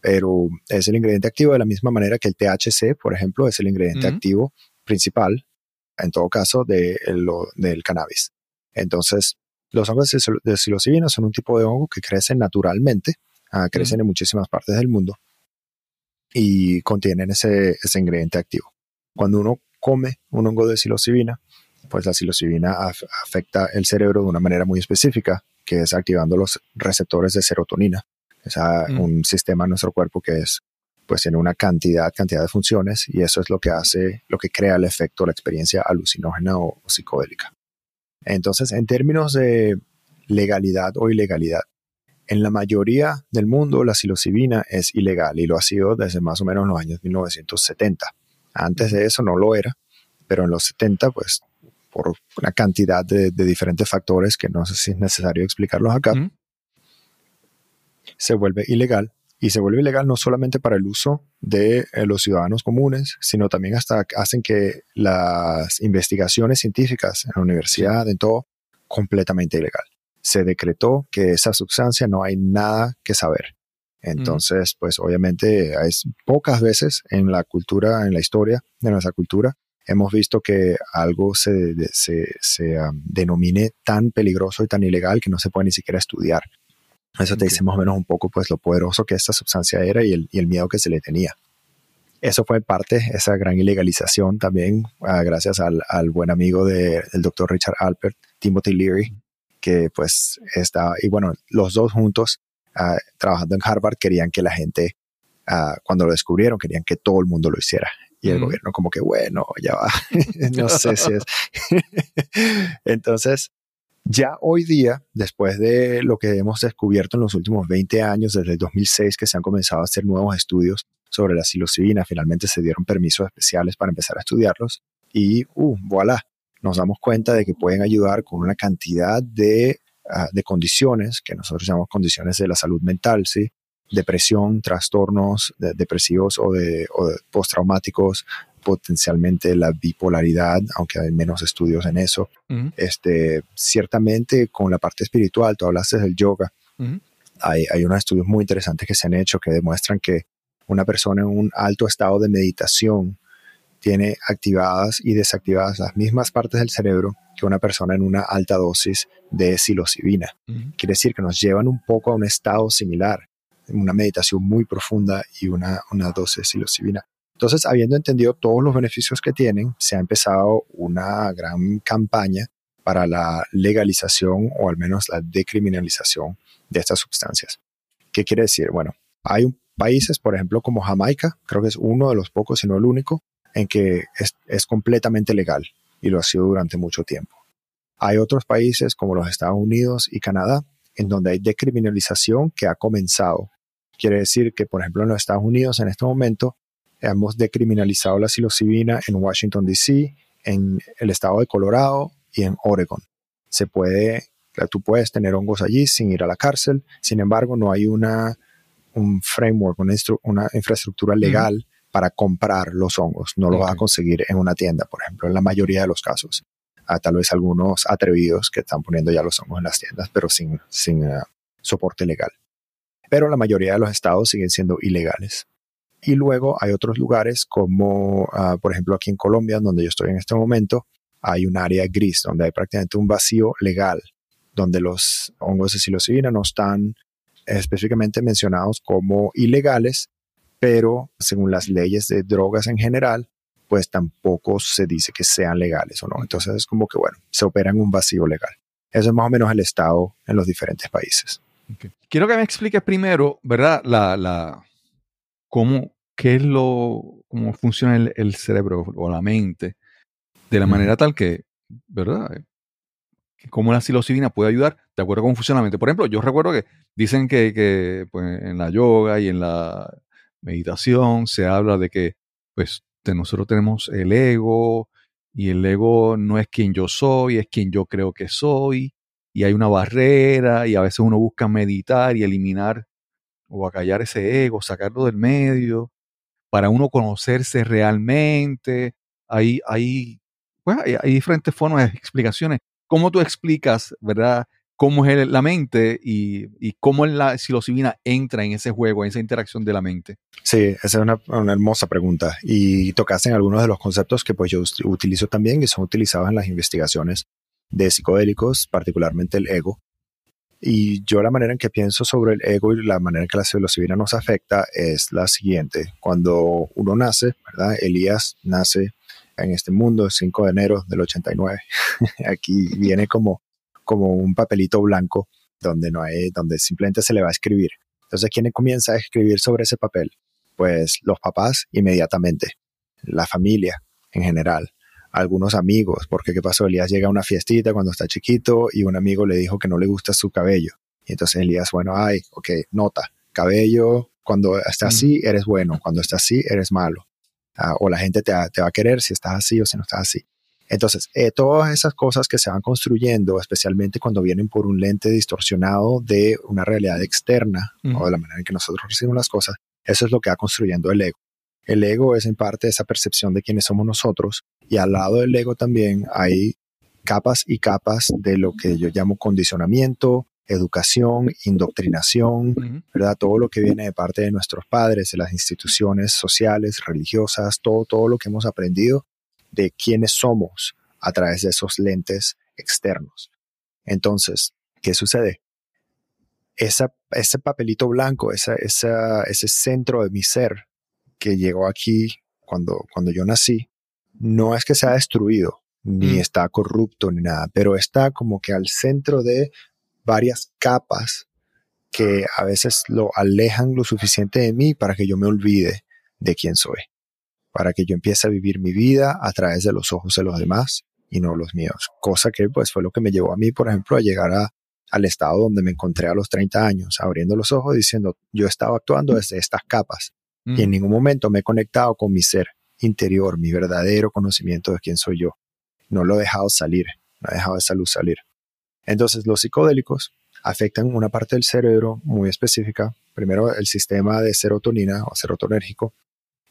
Pero es el ingrediente activo de la misma manera que el THC, por ejemplo, es el ingrediente activo principal, en todo caso, de lo- del cannabis. Entonces, los hongos de sil- de psilocibina son un tipo de hongo que crecen naturalmente, ah, crecen en muchísimas partes del mundo y contienen ese, ese ingrediente activo. Cuando uno come un hongo de psilocibina, pues la psilocibina af- afecta el cerebro de una manera muy específica, que es activando los receptores de serotonina. Es Mm. un sistema en nuestro cuerpo que es, pues tiene una cantidad, cantidad de funciones y eso es lo que hace, lo que crea el efecto, la experiencia alucinógena o- o psicodélica. Entonces, en términos de legalidad o ilegalidad, en la mayoría del mundo la psilocibina es ilegal y lo ha sido desde más o menos los años 1970. Antes de eso no lo era, pero en los 70, pues por una cantidad de, de diferentes factores que no sé si es necesario explicarlos acá, se vuelve ilegal. Y se vuelve ilegal no solamente para el uso de eh, los ciudadanos comunes, sino también hasta hacen que las investigaciones científicas en la universidad, en todo, completamente ilegal. Se decretó que esa sustancia no hay nada que saber. Entonces, pues obviamente es pocas veces en la cultura, en la historia de nuestra cultura, hemos visto que algo se, se, se, um, denomine tan peligroso y tan ilegal que no se puede ni siquiera estudiar. Eso te Ok. dice más o menos un poco pues lo poderoso que esta sustancia era y el, y el miedo que se le tenía. Eso fue parte, esa gran ilegalización también, ah, gracias al, al buen amigo de- del doctor Richard Alpert, Timothy Leary, que pues estaba, y bueno, los dos juntos ah, trabajando en Harvard querían que la gente, ah, cuando lo descubrieron, querían que todo el mundo lo hiciera. Y el gobierno como que, bueno, ya va, *laughs* no sé si es. *laughs* Entonces, ya hoy día, después de lo que hemos descubierto en los últimos 20 años, desde el 2006 que se han comenzado a hacer nuevos estudios sobre la psilocibina, finalmente se dieron permisos especiales para empezar a estudiarlos y, uh, voilà, nos damos cuenta de que pueden ayudar con una cantidad de, ah, de condiciones que nosotros llamamos condiciones de la salud mental, ¿sí? Depresión, trastornos de- depresivos o de, o de postraumáticos, potencialmente la bipolaridad, aunque hay menos estudios en eso. Este, ciertamente con la parte espiritual, tú hablaste del yoga, hay, hay unos estudios muy interesantes que se han hecho que demuestran que una persona en un alto estado de meditación tiene activadas y desactivadas las mismas partes del cerebro que una persona en una alta dosis de psilocibina. Ujú. Quiere decir que nos llevan un poco a un estado similar, una meditación muy profunda y una, una dosis de psilocibina. Entonces, habiendo entendido todos los beneficios que tienen, se ha empezado una gran campaña para la legalización o al menos la decriminalización de estas sustancias. ¿Qué quiere decir? Bueno, hay países, por ejemplo, como Jamaica, creo que es uno de los pocos, si no el único, en que es completamente legal y lo ha sido durante mucho tiempo. Hay otros países como los Estados Unidos y Canadá en donde hay decriminalización que ha comenzado. Quiere decir que, por ejemplo, en los Estados Unidos en este momento hemos decriminalizado la psilocibina en Washington, D.C., en el estado de Colorado y en Oregon. Se puede, tú puedes tener hongos allí sin ir a la cárcel, sin embargo, no hay una, un framework, una, una infraestructura legal para comprar los hongos. No lo vas a conseguir en una tienda, por ejemplo, en la mayoría de los casos. Ah, tal vez algunos atrevidos que están poniendo ya los hongos en las tiendas, pero sin, sin ah, soporte legal. Pero la mayoría de los estados siguen siendo ilegales. Y luego hay otros lugares como, ah, por ejemplo, aquí en Colombia, donde yo estoy en este momento, hay un área gris donde hay prácticamente un vacío legal, donde los hongos de psilocibina no están específicamente mencionados como ilegales, pero según las leyes de drogas en general, pues tampoco se dice que sean legales o no. Entonces es como que, bueno, se opera en un vacío legal. Eso es más o menos el estado en los diferentes países. Quiero que me expliques primero, ¿verdad? La, la, cómo, qué es lo, cómo funciona el, el cerebro o la mente de la manera tal que, ¿verdad? cómo la psilocibina puede ayudar de acuerdo con funcionalmente. Por ejemplo, yo recuerdo que dicen que, pues, en la yoga y en la meditación se habla de que pues nosotros tenemos el ego y el ego no es quien yo soy, es quien yo creo que soy y hay una barrera y a veces uno busca meditar y eliminar o acallar ese ego, sacarlo del medio para uno conocerse realmente. Hay, hay, hay diferentes formas de explicaciones. ¿Cómo tú explicas, verdad? cómo es la mente y, cómo la psilocibina entra en ese juego, en esa interacción de la mente? Sí, esa es una, hermosa pregunta y tocaste en algunos de los conceptos que pues yo utilizo también y son utilizados en las investigaciones de psicodélicos, particularmente el ego. Y yo la manera en que pienso sobre el ego y la manera en que la psilocibina nos afecta es la siguiente. Cuando uno nace, ¿verdad? Elías nace en este mundo el 5 de enero del 89. *laughs* Aquí viene como como un papelito blanco donde no hay, donde simplemente se le va a escribir. Entonces, ¿quién comienza a escribir sobre ese papel? Pues los papás inmediatamente, la familia en general, algunos amigos, porque ¿qué pasó? Elías llega a una fiestita cuando está chiquito y un amigo le dijo que no le gusta su cabello. Y entonces Elías, bueno, ay, ok, nota, cabello, cuando está así, eres bueno, cuando está así, eres malo. Ah, o la gente te, te va a querer si estás así o si no estás así. Entonces, eh, todas esas cosas que se van construyendo, especialmente cuando vienen por un lente distorsionado de una realidad externa o de la manera en que nosotros recibimos las cosas, eso es lo que va construyendo el ego. El ego es en parte esa percepción de quiénes somos nosotros y al lado del ego también hay capas y capas de lo que yo llamo condicionamiento, educación, indoctrinación, ¿verdad? Todo lo que viene de parte de nuestros padres, de las instituciones sociales, religiosas, todo, todo lo que hemos aprendido de quiénes somos a través de esos lentes externos. Entonces, ¿qué sucede? ese papelito blanco, esa, ese centro de mi ser que llegó aquí cuando, cuando yo nací, no es que se ha destruido, ni mm. está corrupto, ni nada, pero está como que al centro de varias capas que a veces lo alejan lo suficiente de mí para que yo me olvide de quién soy para que yo empiece a vivir mi vida a través de los ojos de los demás y no los míos. Cosa que pues fue lo que me llevó a mí, por ejemplo, a llegar a, al estado donde me encontré a los 30 años, abriendo los ojos diciendo, yo estaba actuando desde estas capas y en mm. ningún momento me he conectado con mi ser interior, mi verdadero conocimiento de quién soy yo. No lo he dejado salir, no he dejado esa luz salir. Entonces los psicodélicos afectan una parte del cerebro muy específica. Primero el sistema de serotonina o serotonérgico,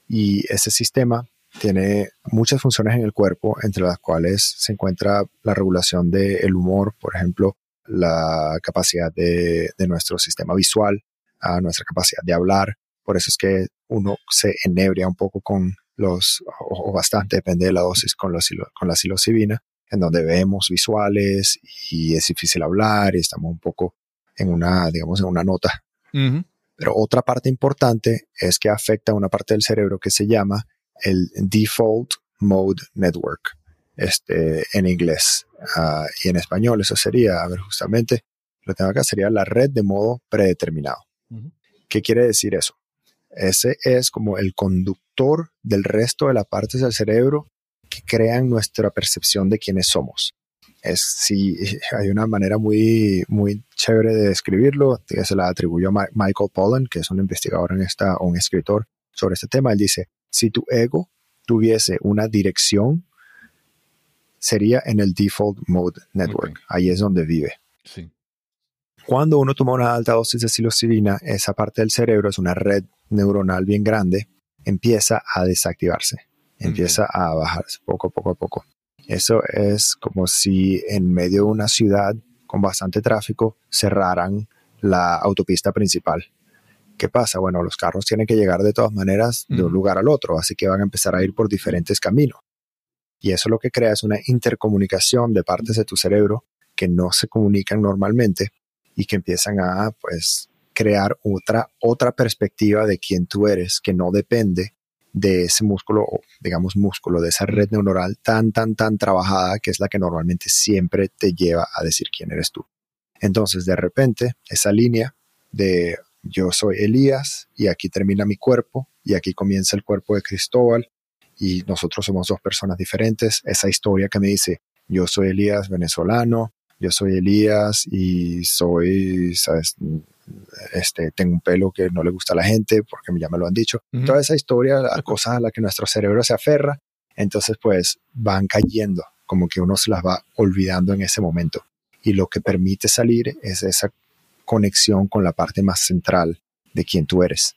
y ese sistema tiene muchas funciones en el cuerpo, entre las cuales se encuentra la regulación del humor, por ejemplo, la capacidad de, nuestro sistema visual, a nuestra capacidad de hablar. Por eso es que uno se enebria un poco con los, o, bastante, depende de la dosis, con, los, con la psilocibina, en donde vemos visuales y es difícil hablar y estamos un poco en una, digamos, en una nota. Pero otra parte importante es que afecta a una parte del cerebro que se llama el Default Mode Network, este, en inglés. Ah, y en español eso sería, a ver, justamente, lo tengo acá, sería la red de modo predeterminado. ¿Qué quiere decir eso? Ese es como el conductor del resto de las partes del cerebro que crean nuestra percepción de quiénes somos es si *laughs* hay una manera muy, muy chévere de describirlo, que se la atribuyó a Michael Pollan, que es un investigador en esta, o un escritor sobre este tema. Él dice, si tu ego tuviese una dirección, sería en el default mode network. Ahí es donde vive. Cuando uno toma una alta dosis de psilocibina, esa parte del cerebro es una red neuronal bien grande, empieza a desactivarse, empieza a bajarse poco, poco a poco. Eso es como si en medio de una ciudad con bastante tráfico cerraran la autopista principal. ¿Qué pasa? Bueno, los carros tienen que llegar de todas maneras de un lugar al otro, así que van a empezar a ir por diferentes caminos. Y eso lo que crea es una intercomunicación de partes de tu cerebro que no se comunican normalmente y que empiezan a pues crear otra otra perspectiva de quién tú eres que no depende de ese músculo, digamos músculo, de esa red neuronal tan, tan, tan trabajada que es la que normalmente siempre te lleva a decir quién eres tú. Entonces, de repente, esa línea de yo soy Elías y aquí termina mi cuerpo y aquí comienza el cuerpo de Cristóbal y nosotros somos dos personas diferentes, esa historia que me dice yo soy Elías venezolano, yo soy Elías y soy, ¿sabes? Este, tengo un pelo que no le gusta a la gente porque ya me lo han dicho. Toda esa historia, cosas a las que nuestro cerebro se aferra, entonces pues van cayendo, como que uno se las va olvidando en ese momento. Y lo que permite salir es esa conexión con la parte más central de quien tú eres.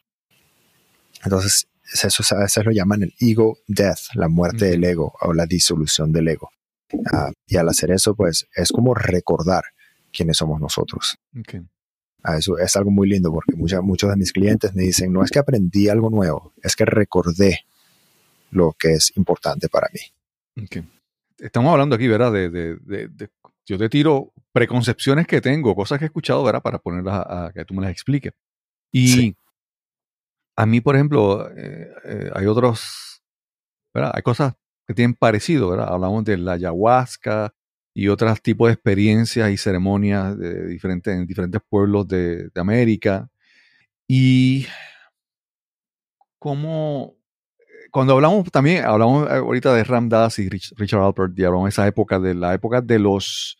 Entonces, eso a veces lo llaman el ego death, la muerte del ego o la disolución del ego. Ah, y al hacer eso, pues es como recordar quiénes somos nosotros. Ah, eso es algo muy lindo porque muchos de mis clientes me dicen, no es que aprendí algo nuevo, es que recordé lo que es importante para mí. Estamos hablando aquí, ¿verdad? De, yo te tiro preconcepciones que tengo, cosas que he escuchado, ¿verdad? Para ponerlas a, que tú me las expliques. Y a mí, por ejemplo, eh, eh, hay otros, ¿verdad? Hay cosas que tienen parecido, ¿verdad? Hablamos de la ayahuasca y otros tipos de experiencias y ceremonias de diferentes, en diferentes pueblos de, América. Y como cuando hablamos también, hablamos ahorita de Ram Dass y Richard Alpert, y hablamos de esa época, de la época de los,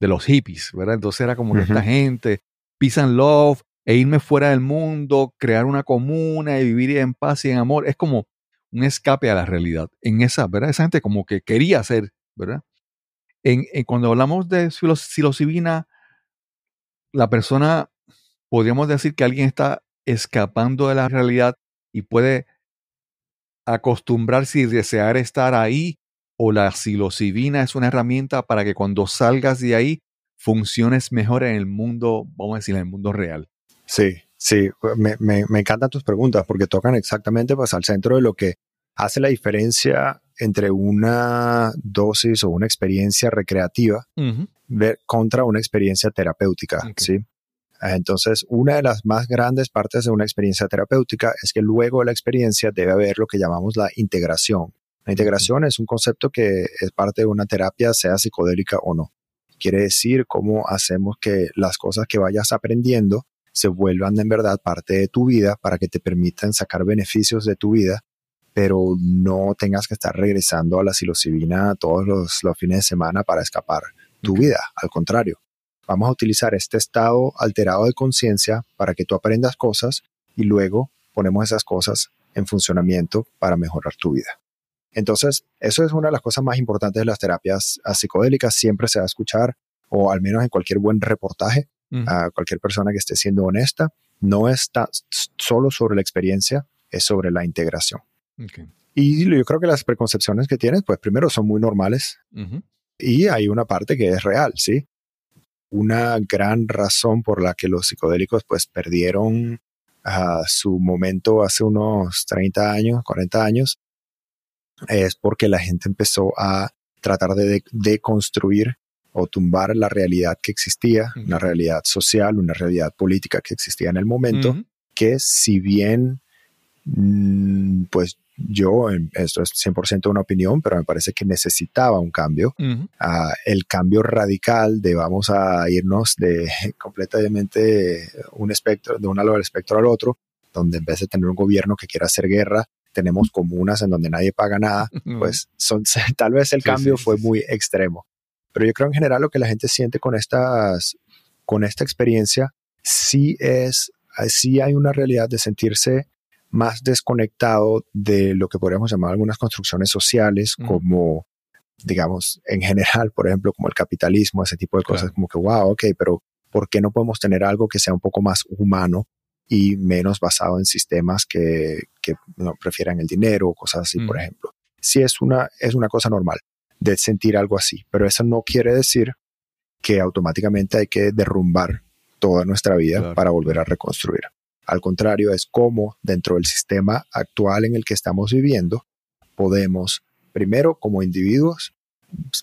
de los hippies, ¿verdad? Entonces era como que esta gente, peace and love, e irme fuera del mundo, crear una comuna y vivir en paz y en amor, es como un escape a la realidad. En esa, ¿verdad? Esa gente como que quería ser, ¿verdad? En, cuando hablamos de psilocibina, la persona, podríamos decir que alguien está escapando de la realidad y puede acostumbrarse y desear estar ahí, o la psilocibina es una herramienta para que cuando salgas de ahí funciones mejor en el mundo, vamos a decir, en el mundo real. Sí, sí, me, me, me, encantan tus preguntas porque tocan exactamente pues, al centro de lo que hace la diferencia entre una dosis o una experiencia recreativa contra una experiencia terapéutica, ¿sí? Entonces, una de las más grandes partes de una experiencia terapéutica es que luego de la experiencia debe haber lo que llamamos la integración. La integración es un concepto que es parte de una terapia, sea psicodélica o no. Quiere decir cómo hacemos que las cosas que vayas aprendiendo se vuelvan en verdad parte de tu vida para que te permitan sacar beneficios de tu vida, pero no tengas que estar regresando a la psilocibina todos los, fines de semana para escapar tu vida. Al contrario, vamos a utilizar este estado alterado de conciencia para que tú aprendas cosas y luego ponemos esas cosas en funcionamiento para mejorar tu vida. Entonces, eso es una de las cosas más importantes de las terapias psicodélicas. Siempre se va a escuchar, o al menos en cualquier buen reportaje, a cualquier persona que esté siendo honesta, no está solo sobre la experiencia, es sobre la integración. Y yo creo que las preconcepciones que tienes, pues primero son muy normales. Y hay una parte que es real, ¿sí? Una gran razón por la que los psicodélicos pues perdieron su momento hace unos 30 años, 40 años, es porque la gente empezó a tratar de deconstruir o tumbar la realidad que existía, una realidad social, una realidad política que existía en el momento, que si bien, mm, pues yo, esto es 100% una opinión, pero me parece que necesitaba un cambio. Ah, el cambio radical de vamos a irnos de *laughs* completamente un espectro, de un lado del espectro al otro, donde en vez de tener un gobierno que quiera hacer guerra, tenemos comunas en donde nadie paga nada, pues son, *laughs* tal vez el cambio fue muy extremo. Pero yo creo en general lo que la gente siente con, estas, con esta experiencia sí es, sí hay una realidad de sentirse más desconectado de lo que podríamos llamar algunas construcciones sociales como, digamos, en general, por ejemplo, como el capitalismo, ese tipo de cosas, como que, wow, ok, pero ¿por qué no podemos tener algo que sea un poco más humano y menos basado en sistemas que, que no, prefieran el dinero o cosas así, por ejemplo? Sí es una, es una cosa normal de sentir algo así. Pero eso no quiere decir que automáticamente hay que derrumbar toda nuestra vida para volver a reconstruir. Al contrario, es como dentro del sistema actual en el que estamos viviendo podemos, primero, como individuos,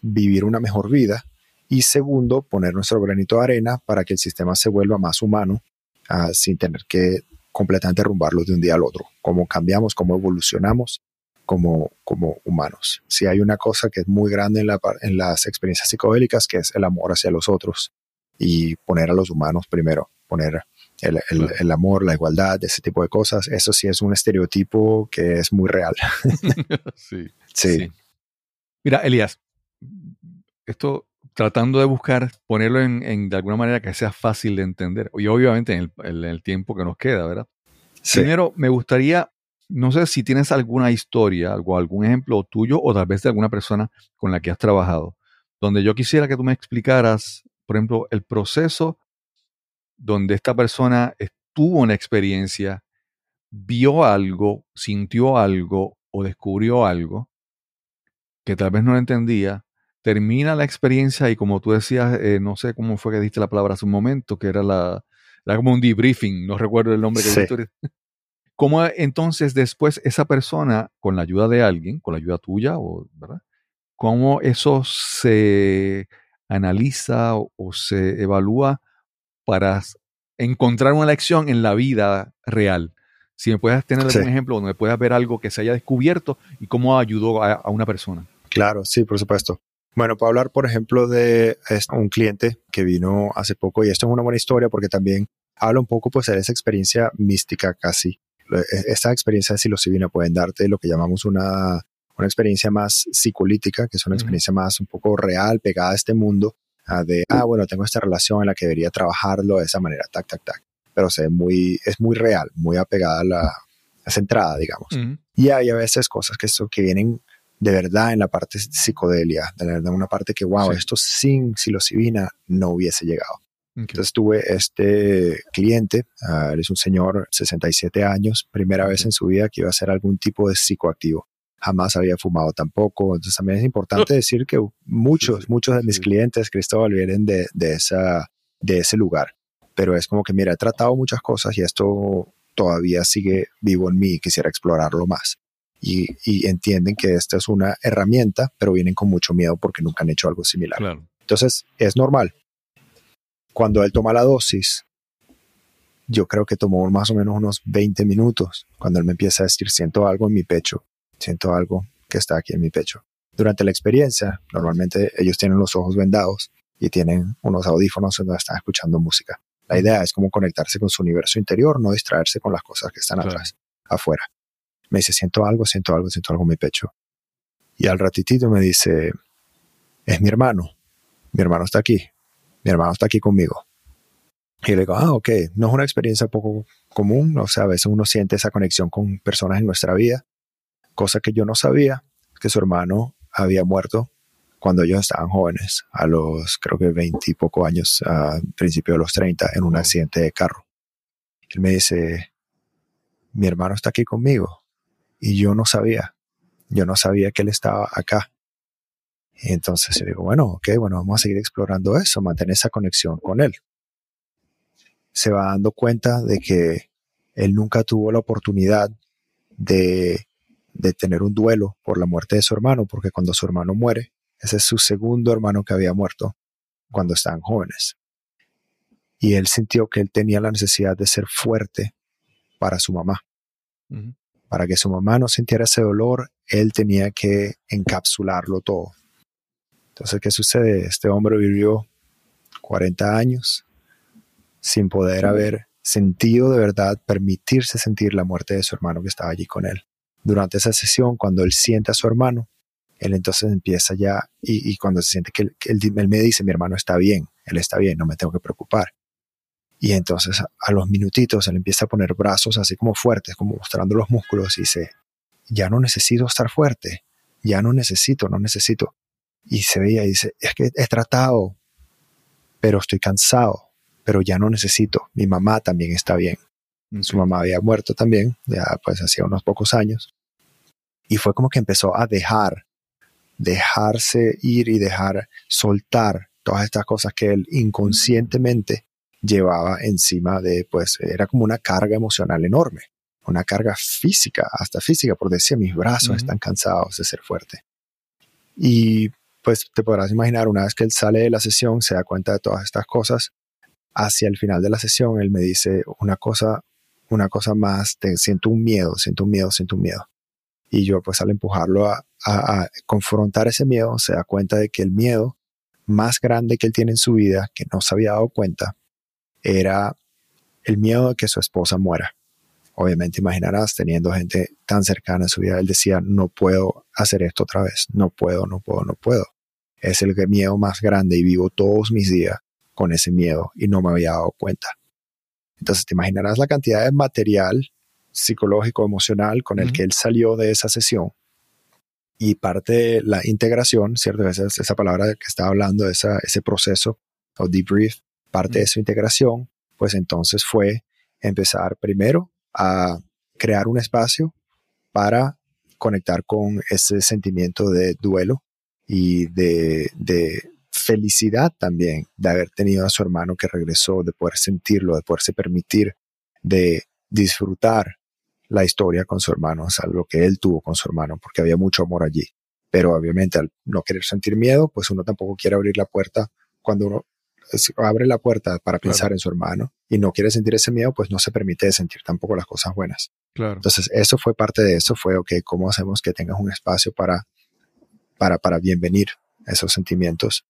vivir una mejor vida y segundo, poner nuestro granito de arena para que el sistema se vuelva más humano ah, sin tener que completamente derrumbarlo de un día al otro. Cómo cambiamos, cómo evolucionamos como, como humanos. Si hay una cosa que es muy grande en, la, en las experiencias psicodélicas, que es el amor hacia los otros y poner a los humanos primero, poner el, el, amor, la igualdad, ese tipo de cosas, eso sí es un estereotipo que es muy real. *laughs* sí, sí. Mira, Elías, esto tratando de buscar ponerlo en, de alguna manera que sea fácil de entender. Y obviamente en el, tiempo que nos queda, ¿verdad? Primero, me gustaría, no sé si tienes alguna historia, algo, algún ejemplo tuyo o tal vez de alguna persona con la que has trabajado, donde yo quisiera que tú me explicaras, por ejemplo, el proceso donde esta persona tuvo una experiencia, vio algo, sintió algo o descubrió algo que tal vez no lo entendía, termina la experiencia y como tú decías, eh, no sé cómo fue que diste la palabra hace un momento, que era la, era como un debriefing, no recuerdo el nombre que sí. ¿Cómo entonces después esa persona, con la ayuda de alguien, con la ayuda tuya, o, ¿verdad? ¿Cómo eso se analiza o, se evalúa para encontrar una lección en la vida real? Si me puedes tener algún ejemplo donde puedas ver algo que se haya descubierto y cómo ayudó a una persona. Claro, sí, por supuesto. Bueno, puedo hablar, por ejemplo, de un cliente que vino hace poco y esto es una buena historia porque también habla un poco pues de esa experiencia mística casi. E, esta experiencia de psilocibina pueden darte lo que llamamos una, una experiencia más psicolítica, que es una experiencia más un poco real, pegada a este mundo, de, ah, bueno, tengo esta relación en la que debería trabajarlo de esa manera, tac, tac, tac. Pero se muy, es muy real, muy apegada a la, centrada, digamos. Y hay a veces cosas que, que vienen de verdad en la parte psicodelia, de verdad una parte que, wow, esto sin psilocibina no hubiese llegado. Entonces tuve este cliente, uh, él es un señor 67 años, primera vez en su vida que iba a hacer algún tipo de psicoactivo. Jamás había fumado tampoco. Entonces también es importante decir que muchos, muchos de mis clientes, Cristóbal, vienen de, de, esa, de ese lugar. Pero es como que, mira, he tratado muchas cosas y esto todavía sigue vivo en mí y quisiera explorarlo más y, entienden que esta es una herramienta, pero vienen con mucho miedo porque nunca han hecho algo similar. Entonces, es normal. Cuando él toma la dosis, yo creo que tomó más o menos unos 20 minutos cuando él me empieza a decir, siento algo en mi pecho, siento algo que está aquí en mi pecho. Durante la experiencia, normalmente ellos tienen los ojos vendados y tienen unos audífonos donde están escuchando música. La idea es como conectarse con su universo interior, no distraerse con las cosas que están atrás, afuera. Me dice, siento algo, siento algo, siento algo en mi pecho. Y al ratitito me dice, es mi hermano. Mi hermano está aquí. Mi hermano está aquí conmigo. Y le digo, ah, ok, no es una experiencia poco común. O sea, a veces uno siente esa conexión con personas en nuestra vida. Cosa que yo no sabía, que su hermano había muerto cuando ellos estaban jóvenes, a los creo que veinte y poco años, a principio de los 30, en un accidente de carro. Él me dice, mi hermano está aquí conmigo y yo no sabía, yo no sabía que él estaba acá. Y entonces yo digo, bueno, ok, bueno, vamos a seguir explorando eso, mantener esa conexión con él. Se va dando cuenta de que él nunca tuvo la oportunidad de, de tener un duelo por la muerte de su hermano, porque cuando su hermano muere, ese es su segundo hermano que había muerto cuando estaban jóvenes. Y él sintió que él tenía la necesidad de ser fuerte para su mamá. Para que su mamá no sintiera ese dolor, él tenía que encapsularlo todo. Entonces, ¿qué sucede? Este hombre vivió 40 años sin poder haber sentido de verdad, permitirse sentir la muerte de su hermano que estaba allí con él. Durante esa sesión, cuando él siente a su hermano, él entonces empieza ya, y, cuando se siente que él, él, me dice, mi hermano está bien, él está bien, no me tengo que preocupar. Y entonces a los minutitos él empieza a poner brazos así como fuertes, como mostrando los músculos y dice, ya no necesito estar fuerte, ya no necesito, no necesito. Y se veía y dice, es que he tratado, pero estoy cansado, pero ya no necesito. Mi mamá también está bien. Su mamá había muerto también, ya pues hacía unos pocos años. Y fue como que empezó a dejar, dejarse ir y dejar soltar todas estas cosas que él inconscientemente llevaba encima de, pues era como una carga emocional enorme, una carga física, hasta física, por decir, mis brazos están cansados de ser fuerte. Y pues te podrás imaginar, una vez que él sale de la sesión, se da cuenta de todas estas cosas, hacia el final de la sesión, él me dice una cosa, una cosa más, te, siento un miedo, siento un miedo, siento un miedo. Y yo pues al empujarlo a, a confrontar ese miedo, se da cuenta de que el miedo más grande que él tiene en su vida, que no se había dado cuenta, era el miedo de que su esposa muera. Obviamente imaginarás, teniendo gente tan cercana a su vida, él decía, no puedo hacer esto otra vez, no puedo, no puedo, no puedo. Es el miedo más grande y vivo todos mis días con ese miedo y no me había dado cuenta. Entonces te imaginarás la cantidad de material psicológico, emocional con el que él salió de esa sesión. Y parte de la integración, ¿cierto? Esa, esa palabra que estaba hablando, esa, ese proceso o debrief, parte de su integración, pues entonces fue empezar primero a crear un espacio para conectar con ese sentimiento de duelo y de, de felicidad también de haber tenido a su hermano que regresó, de poder sentirlo, de poderse permitir, de disfrutar la historia con su hermano, o sea, lo que él tuvo con su hermano, porque había mucho amor allí. Pero obviamente al no querer sentir miedo, pues uno tampoco quiere abrir la puerta cuando uno abre la puerta para pensar en su hermano y no quiere sentir ese miedo, pues no se permite sentir tampoco las cosas buenas. Claro. Entonces, eso fue parte de eso, fue, ok, ¿cómo hacemos que tengas un espacio para, para, para bienvenir esos sentimientos?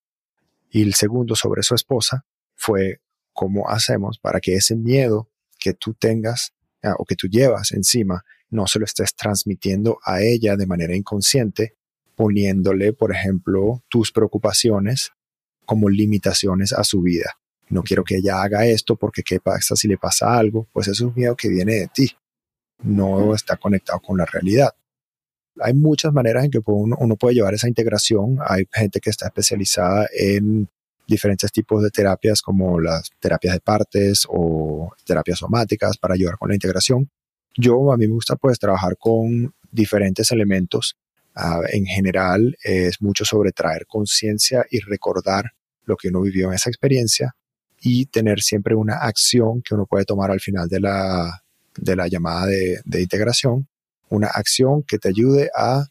Y el segundo sobre su esposa fue, ¿cómo hacemos para que ese miedo que tú tengas ah, o que tú llevas encima no se lo estés transmitiendo a ella de manera inconsciente, poniéndole, por ejemplo, tus preocupaciones como limitaciones a su vida. No quiero que ella haga esto porque qué pasa si le pasa algo, pues es un miedo que viene de ti, no está conectado con la realidad. Hay muchas maneras en que uno, puede llevar esa integración. Hay gente que está especializada en diferentes tipos de terapias como las terapias de partes o terapias somáticas para ayudar con la integración. Yo a mí me gusta pues trabajar con diferentes elementos. Uh, en general es mucho sobre traer conciencia y recordar lo que uno vivió en esa experiencia y tener siempre una acción que uno puede tomar al final de la, de la llamada de, de integración, una acción que te ayude a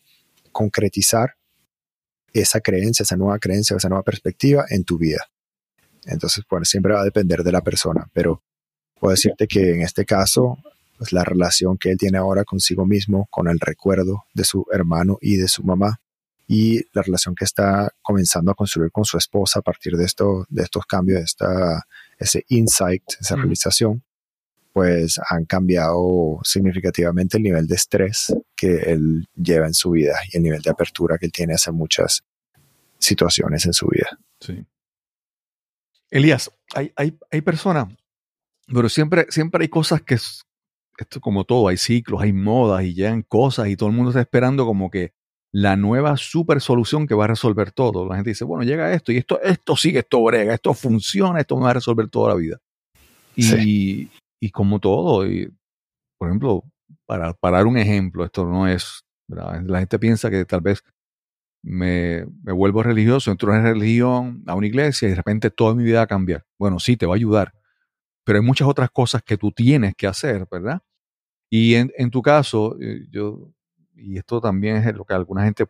concretizar esa creencia, esa nueva creencia, esa nueva perspectiva en tu vida. Entonces, pues siempre va a depender de la persona, pero puedo decirte que en este caso, pues la relación que él tiene ahora consigo mismo, con el recuerdo de su hermano y de su mamá, y la relación que está comenzando a construir con su esposa a partir de, esto, de estos cambios, de esta, ese insight, esa realización, pues han cambiado significativamente el nivel de estrés que él lleva en su vida y el nivel de apertura que él tiene hacia muchas situaciones en su vida. Sí. Elías, hay, hay, hay personas, pero siempre, siempre hay cosas que, esto como todo, hay ciclos, hay modas y llegan cosas y todo el mundo está esperando como que la nueva super solución que va a resolver todo. La gente dice, bueno, llega esto y esto, esto sigue, esto brega, esto funciona, esto me va a resolver toda la vida. Y, y como todo, y, por ejemplo, para, para, dar un ejemplo, esto no es, la gente piensa que tal vez me, vuelvo religioso, entro en religión, a una iglesia y de repente toda mi vida va a cambiar. Bueno, sí, te va a ayudar, pero hay muchas otras cosas que tú tienes que hacer, ¿verdad? Y en, en tu caso, eh, yo y esto también es lo que alguna gente,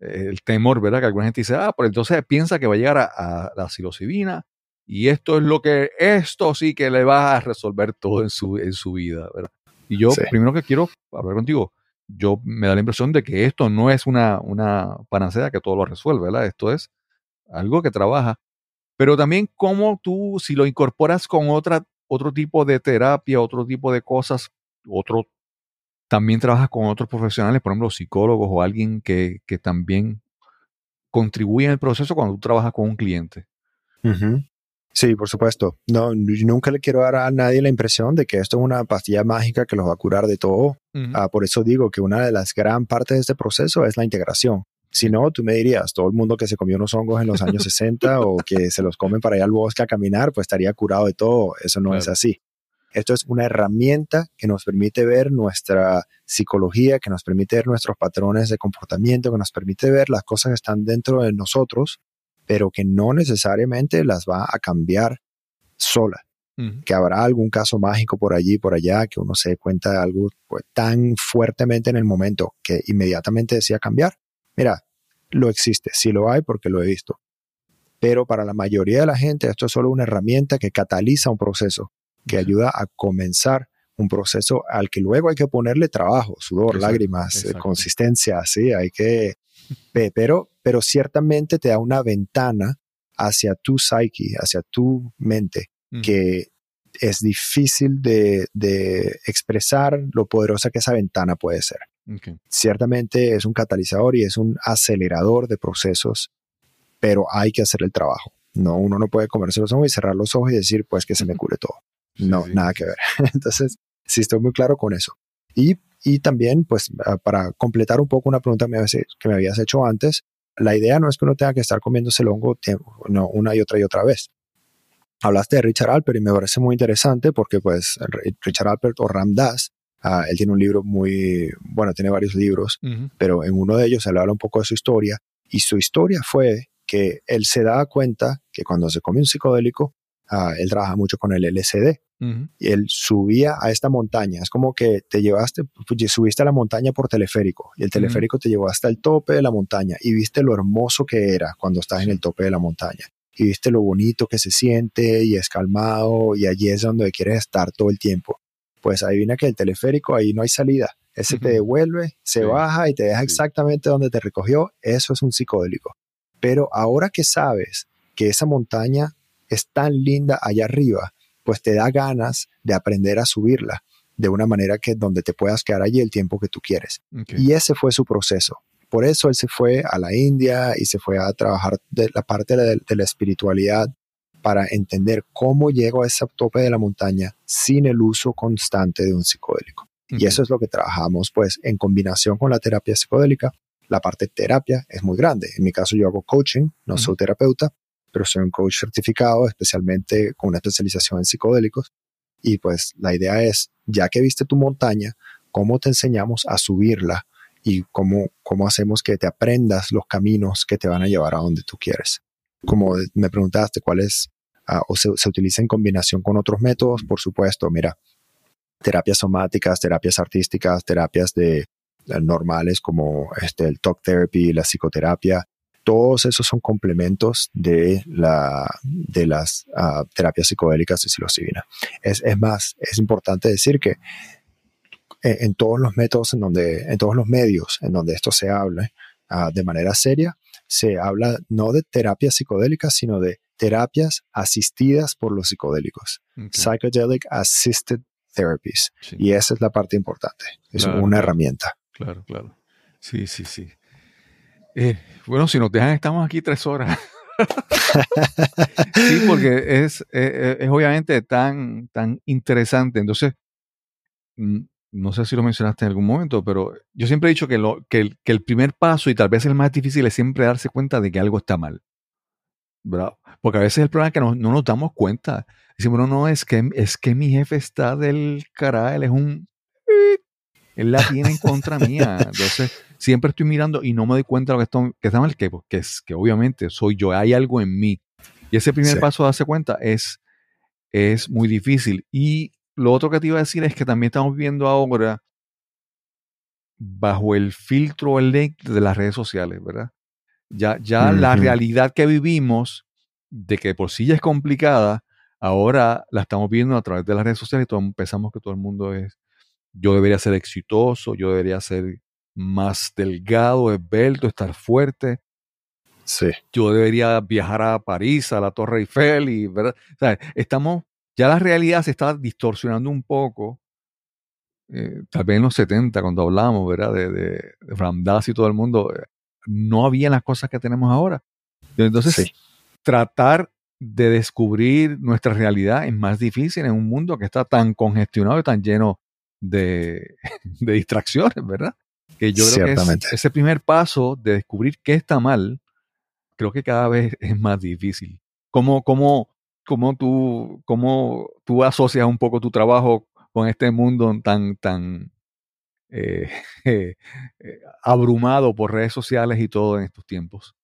eh, el temor, ¿verdad? Que alguna gente dice, ah, pues entonces piensa que va a llegar a, la psilocibina y esto es lo que, esto sí que le va a resolver todo en su, en su vida, ¿verdad? Y yo, primero que quiero hablar contigo, yo me da la impresión de que esto no es una, una panacea que todo lo resuelve, ¿verdad? Esto es algo que trabaja. Pero también cómo tú, si lo incorporas con otra, otro tipo de terapia, otro tipo de cosas, otro también trabajas con otros profesionales, por ejemplo, psicólogos o alguien que, que también contribuye en el proceso cuando tú trabajas con un cliente. Sí, por supuesto. No, nunca le quiero dar a nadie la impresión de que esto es una pastilla mágica que los va a curar de todo. ah, por eso digo que una de las gran partes de este proceso es la integración. Si no, tú me dirías, todo el mundo que se comió unos hongos en los años *laughs* 60 o que se los comen para ir al bosque a caminar, pues estaría curado de todo. Eso no es así. Esto es una herramienta que nos permite ver nuestra psicología, que nos permite ver nuestros patrones de comportamiento, que nos permite ver las cosas que están dentro de nosotros, pero que no necesariamente las va a cambiar sola. Que habrá algún caso mágico por allí, por allá, que uno se dé cuenta de algo pues, tan fuertemente en el momento que inmediatamente decía cambiar. Mira, lo existe, sí lo hay porque lo he visto. Pero para la mayoría de la gente esto es solo una herramienta que cataliza un proceso que ayuda a comenzar un proceso al que luego hay que ponerle trabajo, sudor, lágrimas, eh, consistencia, sí, hay que, *laughs* pero, pero ciertamente te da una ventana hacia tu psyche, hacia tu mente, que es difícil de, de, expresar lo poderosa que esa ventana puede ser. Ciertamente es un catalizador y es un acelerador de procesos pero hay que hacer el trabajo. No, uno no puede comerse los ojos y cerrar los ojos y decir, pues que se me cure todo. No, nada que ver. *laughs* Entonces, sí estoy muy claro con eso. Y, y también, pues, para completar un poco una pregunta que me habías hecho antes, la idea no es que uno tenga que estar comiéndose el hongo no, una y otra y otra vez. Hablaste de Richard Alpert y me parece muy interesante porque, pues, Richard Alpert o Ram Dass, ah, él tiene un libro muy, bueno, tiene varios libros, pero en uno de ellos él habla un poco de su historia y su historia fue que él se da cuenta que cuando se come un psicodélico, ah, él trabaja mucho con el LSD. Y él subía a esta montaña. Es como que te llevaste, pues, subiste a la montaña por teleférico y el teleférico te llevó hasta el tope de la montaña y viste lo hermoso que era cuando estás en el tope de la montaña. Y viste lo bonito que se siente y es calmado y allí es donde quieres estar todo el tiempo. Pues adivina que el teleférico ahí no hay salida. Ese te devuelve, se baja y te deja exactamente donde te recogió. Eso es un psicodélico. Pero ahora que sabes que esa montaña es tan linda allá arriba, pues te da ganas de aprender a subirla de una manera que donde te puedas quedar allí el tiempo que tú quieres. Y ese fue su proceso. Por eso él se fue a la India y se fue a trabajar de la parte de, la espiritualidad para entender cómo llego a ese tope de la montaña sin el uso constante de un psicodélico. Y eso es lo que trabajamos, pues, en combinación con la terapia psicodélica, la parte de terapia es muy grande. En mi caso yo hago coaching, no soy terapeuta, pero soy un coach certificado, especialmente con una especialización en psicodélicos. Y pues la idea es, ya que viste tu montaña, ¿cómo te enseñamos a subirla? Y cómo, cómo hacemos que te aprendas los caminos que te van a llevar a donde tú quieres. Como me preguntaste, ¿cuál es? Ah, o se, utiliza en combinación con otros métodos, por supuesto, mira, terapias somáticas, terapias artísticas, terapias de normales como este, el talk therapy, la psicoterapia, todos esos son complementos de, la, de las ah, terapias psicodélicas de psilocibina. Es, es, más, es importante decir que en, todos los métodos, en, donde, en todos los medios en donde esto se habla ah, de manera seria, se habla no de terapias psicodélicas, sino de terapias asistidas por los psicodélicos. Psychedelic Assisted Therapies. Y esa es la parte importante. Es una herramienta. Claro, claro. Sí, sí, sí. Eh, bueno, si nos dejan, estamos aquí tres horas. *laughs* sí, porque es, es, obviamente tan, tan interesante. Entonces, mm, no sé si lo mencionaste en algún momento, pero yo siempre he dicho que, lo, que, el, que el primer paso y tal vez el más difícil es siempre darse cuenta de que algo está mal. ¿verdad? Porque a veces el problema es que no, no nos damos cuenta. Decimos, no, no, es que, es que mi jefe está del carajo, él es un él la tiene en contra mía. Entonces, siempre estoy mirando y no me doy cuenta de lo que, está mal, que, que, es, que obviamente soy yo, hay algo en mí. Y ese primer paso de darse cuenta es, es muy difícil. Y lo otro que te iba a decir es que también estamos viendo ahora bajo el filtro el link de las redes sociales, ¿verdad? Ya, ya la realidad que vivimos, de que por sí ya es complicada, ahora la estamos viendo a través de las redes sociales y todos pensamos que todo el mundo es yo debería ser exitoso, yo debería ser más delgado, esbelto, estar fuerte. Sí. Yo debería viajar a París, a la Torre Eiffel y, ¿verdad? O sea, estamos, ya la realidad se está distorsionando un poco. Eh, tal vez en los 70, cuando hablamos, ¿verdad? De, de, de y todo el mundo, eh, no había las cosas que tenemos ahora. Entonces, tratar de descubrir nuestra realidad es más difícil en un mundo que está tan congestionado y tan lleno de, *laughs* distracciones, ¿verdad? Que yo creo que ese primer paso de descubrir qué está mal, creo que cada vez es más difícil. ¿Cómo, cómo, cómo, tú, cómo tú asocias un poco tu trabajo con este mundo tan, tan eh, *laughs* eh, abrumado por redes sociales y todo en estos tiempos?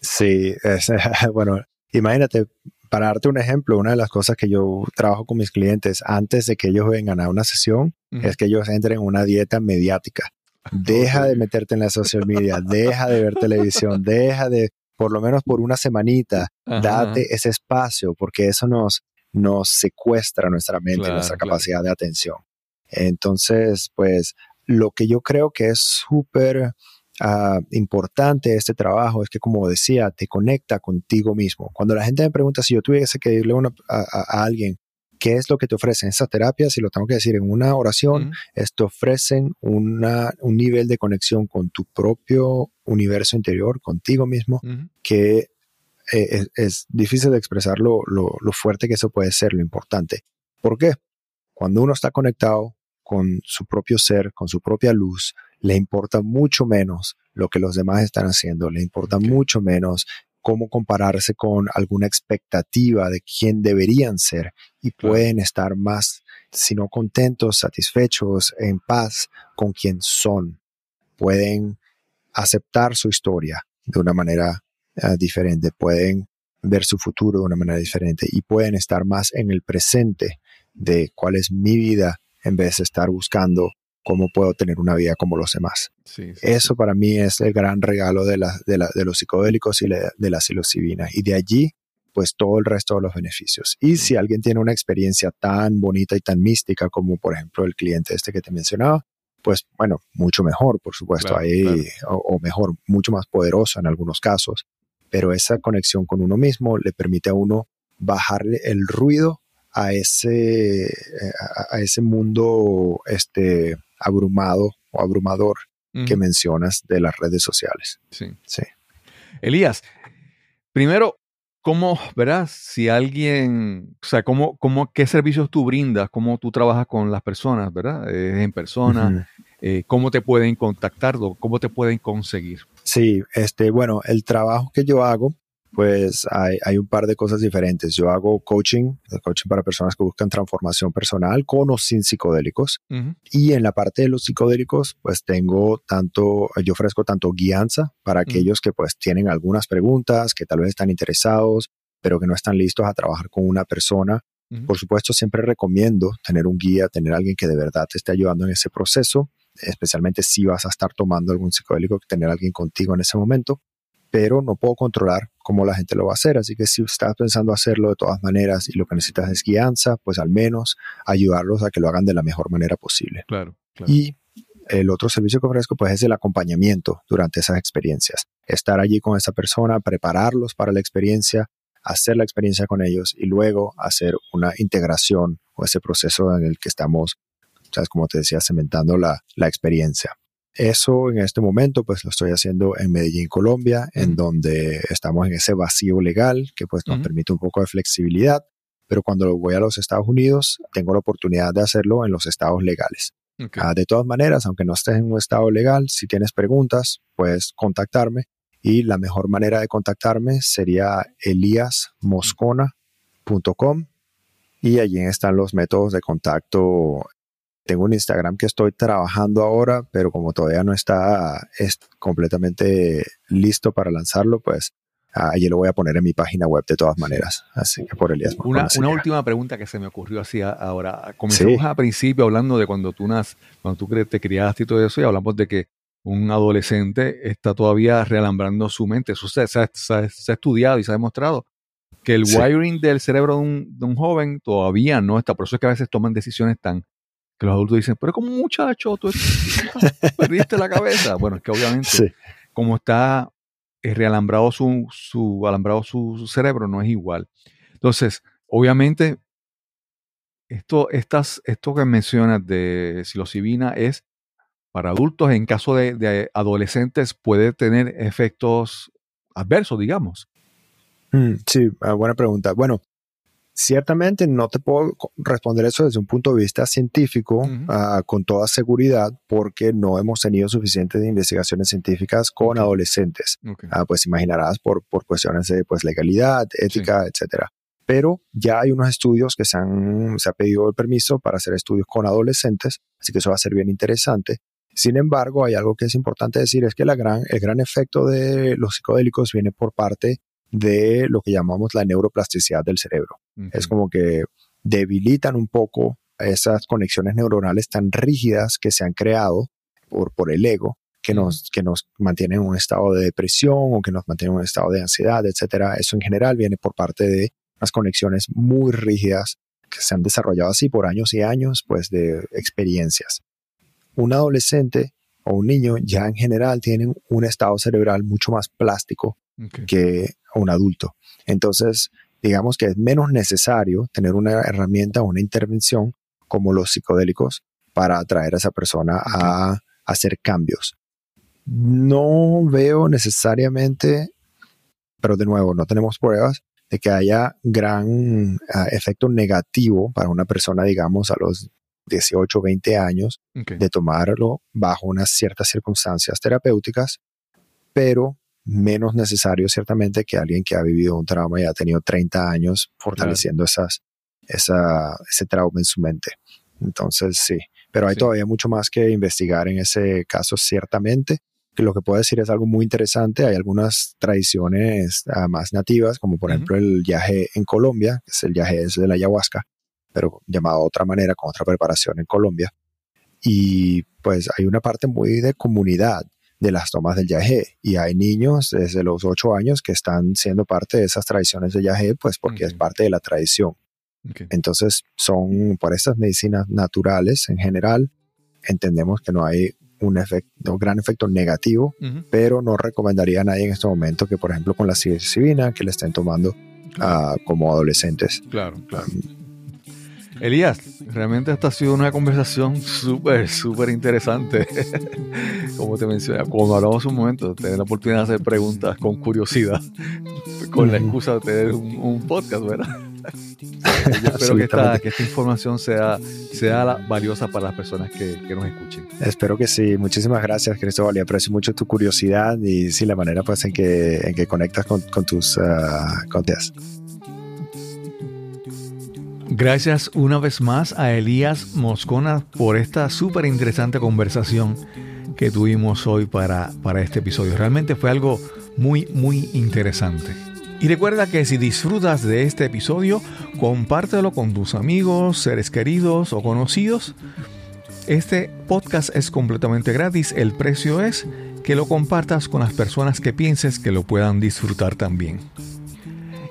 Sí, *laughs* bueno, imagínate, para darte un ejemplo, una de las cosas que yo trabajo con mis clientes antes de que ellos vengan a una sesión es que ellos entren en una dieta mediática. Deja de meterte en la social media, deja de ver televisión, deja de, por lo menos por una semanita, date ese espacio, porque eso nos, nos secuestra nuestra mente, nuestra capacidad de atención. Entonces, pues, lo que yo creo que es súper uh, importante este trabajo es que, como decía, te conecta contigo mismo. Cuando la gente me pregunta si yo tuviese que decirle a, alguien qué es lo que te ofrecen esas terapias, si lo tengo que decir en una oración, es te ofrecen una, un nivel de conexión con tu propio universo interior, contigo mismo, que eh, es, difícil de expresar lo, lo fuerte que eso puede ser, lo importante. ¿Por qué? Cuando uno está conectado con su propio ser, con su propia luz, le importa mucho menos lo que los demás están haciendo, le importa mucho menos cómo compararse con alguna expectativa de quién deberían ser y pueden estar más, si no contentos, satisfechos, en paz con quien son. Pueden aceptar su historia de una manera eh, diferente, pueden ver su futuro de una manera diferente y pueden estar más en el presente de cuál es mi vida en vez de estar buscando cómo puedo tener una vida como los demás. Eso para mí es el gran regalo de, la, de, los psicodélicos y de la psilocibina. Y de allí, pues todo el resto de los beneficios. Y si alguien tiene una experiencia tan bonita y tan mística como por ejemplo el cliente este que te mencionaba, pues bueno, mucho mejor, por supuesto, ahí, O, o, mejor, mucho más poderoso en algunos casos. Pero esa conexión con uno mismo le permite a uno bajarle el ruido a ese, eh, a, ese mundo este, abrumado o abrumador que mencionas de las redes sociales. Sí. sí. Elías, primero, ¿cómo, verás, si alguien, o sea, cómo, cómo, qué servicios tú brindas, cómo tú trabajas con las personas, ¿verdad? en persona, eh, cómo te pueden contactar, cómo te pueden conseguir. Sí, este, bueno, el trabajo que yo hago pues hay, un par de cosas diferentes. Yo hago coaching, coaching para personas que buscan transformación personal con o sin psicodélicos. Y en la parte de los psicodélicos, pues tengo tanto, yo ofrezco tanto guianza para aquellos que pues tienen algunas preguntas, que tal vez están interesados, pero que no están listos a trabajar con una persona. Por supuesto, siempre recomiendo tener un guía, tener alguien que de verdad te esté ayudando en ese proceso, especialmente si vas a estar tomando algún psicodélico, tener alguien contigo en ese momento pero no puedo controlar cómo la gente lo va a hacer. Así que si estás pensando hacerlo de todas maneras y lo que necesitas es guianza, pues al menos ayudarlos a que lo hagan de la mejor manera posible. Claro. Y el otro servicio que ofrezco pues es el acompañamiento durante esas experiencias. Estar allí con esa persona, prepararlos para la experiencia, hacer la experiencia con ellos y luego hacer una integración o ese proceso en el que estamos, ¿sabes? como te decía, cementando la, la experiencia. Eso en este momento pues lo estoy haciendo en Medellín, Colombia, en donde estamos en ese vacío legal que pues nos permite un poco de flexibilidad, pero cuando voy a los Estados Unidos tengo la oportunidad de hacerlo en los estados legales. Ah, de todas maneras, aunque no estés en un estado legal, si tienes preguntas, puedes contactarme y la mejor manera de contactarme sería eliasmoscona.com y allí están los métodos de contacto tengo un Instagram que estoy trabajando ahora, pero como todavía no está es completamente listo para lanzarlo, pues allí lo voy a poner en mi página web de todas maneras. Así que por Elías. Una, una última pregunta que se me ocurrió así ahora. Comenzamos al principio hablando de cuando tú, nas, cuando tú te criaste y todo eso, y hablamos de que un adolescente está todavía realambrando su mente. Eso se, ha estudiado y se ha demostrado que el wiring del cerebro de un, de un, joven todavía no está. Por eso es que a veces toman decisiones tan que los adultos dicen, pero como muchacho, tú *laughs* perdiste la cabeza. Bueno, es que obviamente, como está eh, realambrado su, su, alambrado su, cerebro, no es igual. Entonces, obviamente, esto, estas, esto que mencionas de psilocibina es para adultos, en caso de, de adolescentes, puede tener efectos adversos, digamos. Mm, sí, ah, buena pregunta. Bueno, Ciertamente no te puedo responder eso desde un punto de vista científico ah, con toda seguridad porque no hemos tenido suficientes investigaciones científicas con adolescentes. Ah, pues imaginarás por, por cuestiones de pues, legalidad, ética, etcétera. Pero ya hay unos estudios que se, han, se ha pedido el permiso para hacer estudios con adolescentes, así que eso va a ser bien interesante. Sin embargo, hay algo que es importante decir, es que la gran, el gran efecto de los psicodélicos viene por parte de lo que llamamos la neuroplasticidad del cerebro. Es como que debilitan un poco esas conexiones neuronales tan rígidas que se han creado por, por el ego, que nos, que nos mantienen en un estado de depresión o que nos mantienen en un estado de ansiedad, etcétera. Eso en general viene por parte de unas conexiones muy rígidas que se han desarrollado así por años y años, pues de experiencias. Un adolescente o un niño ya en general tienen un estado cerebral mucho más plástico que un adulto. Entonces, digamos que es menos necesario tener una herramienta o una intervención como los psicodélicos para atraer a esa persona a, hacer cambios. No veo necesariamente pero de nuevo, no tenemos pruebas de que haya gran ah, efecto negativo para una persona, digamos, a los 18, 20 años, de tomarlo bajo unas ciertas circunstancias terapéuticas, pero menos necesario ciertamente que alguien que ha vivido un trauma y ha tenido 30 años fortaleciendo esas, esa, ese trauma en su mente. Entonces, sí, pero hay todavía mucho más que investigar en ese caso, ciertamente. Que lo que puedo decir es algo muy interesante. Hay algunas tradiciones uh, más nativas, como por ejemplo el yaje en Colombia, que es el yaje de la ayahuasca, pero llamado de otra manera, con otra preparación en Colombia. Y pues hay una parte muy de comunidad de las tomas del yagé y hay niños desde los ocho años que están siendo parte de esas tradiciones de yagé, pues porque es parte de la tradición. Entonces son por estas medicinas naturales en general, entendemos que no hay un, efecto, un gran efecto negativo, pero no recomendaría a nadie en este momento que, por ejemplo, con la psilocibina, que le estén tomando ah, como adolescentes. Claro, claro. Elías, realmente esta ha sido una conversación súper, súper interesante. *laughs* como te mencioné, como hablamos un momento, tener la oportunidad de hacer preguntas con curiosidad, con la excusa de tener un, podcast, ¿verdad? *laughs* Yo espero que esta, que esta, información sea, sea valiosa para las personas que, que, nos escuchen. Espero que sí. Muchísimas gracias, Cristóbal. Y aprecio mucho tu curiosidad y sí, la manera pues, en, que, en que conectas con, con tus uh, Gracias una vez más a Elías Moscona por esta súper interesante conversación que tuvimos hoy para, para este episodio. Realmente fue algo muy, muy interesante. Y recuerda que si disfrutas de este episodio, compártelo con tus amigos, seres queridos o conocidos. Este podcast es completamente gratis. El precio es que lo compartas con las personas que pienses que lo puedan disfrutar también.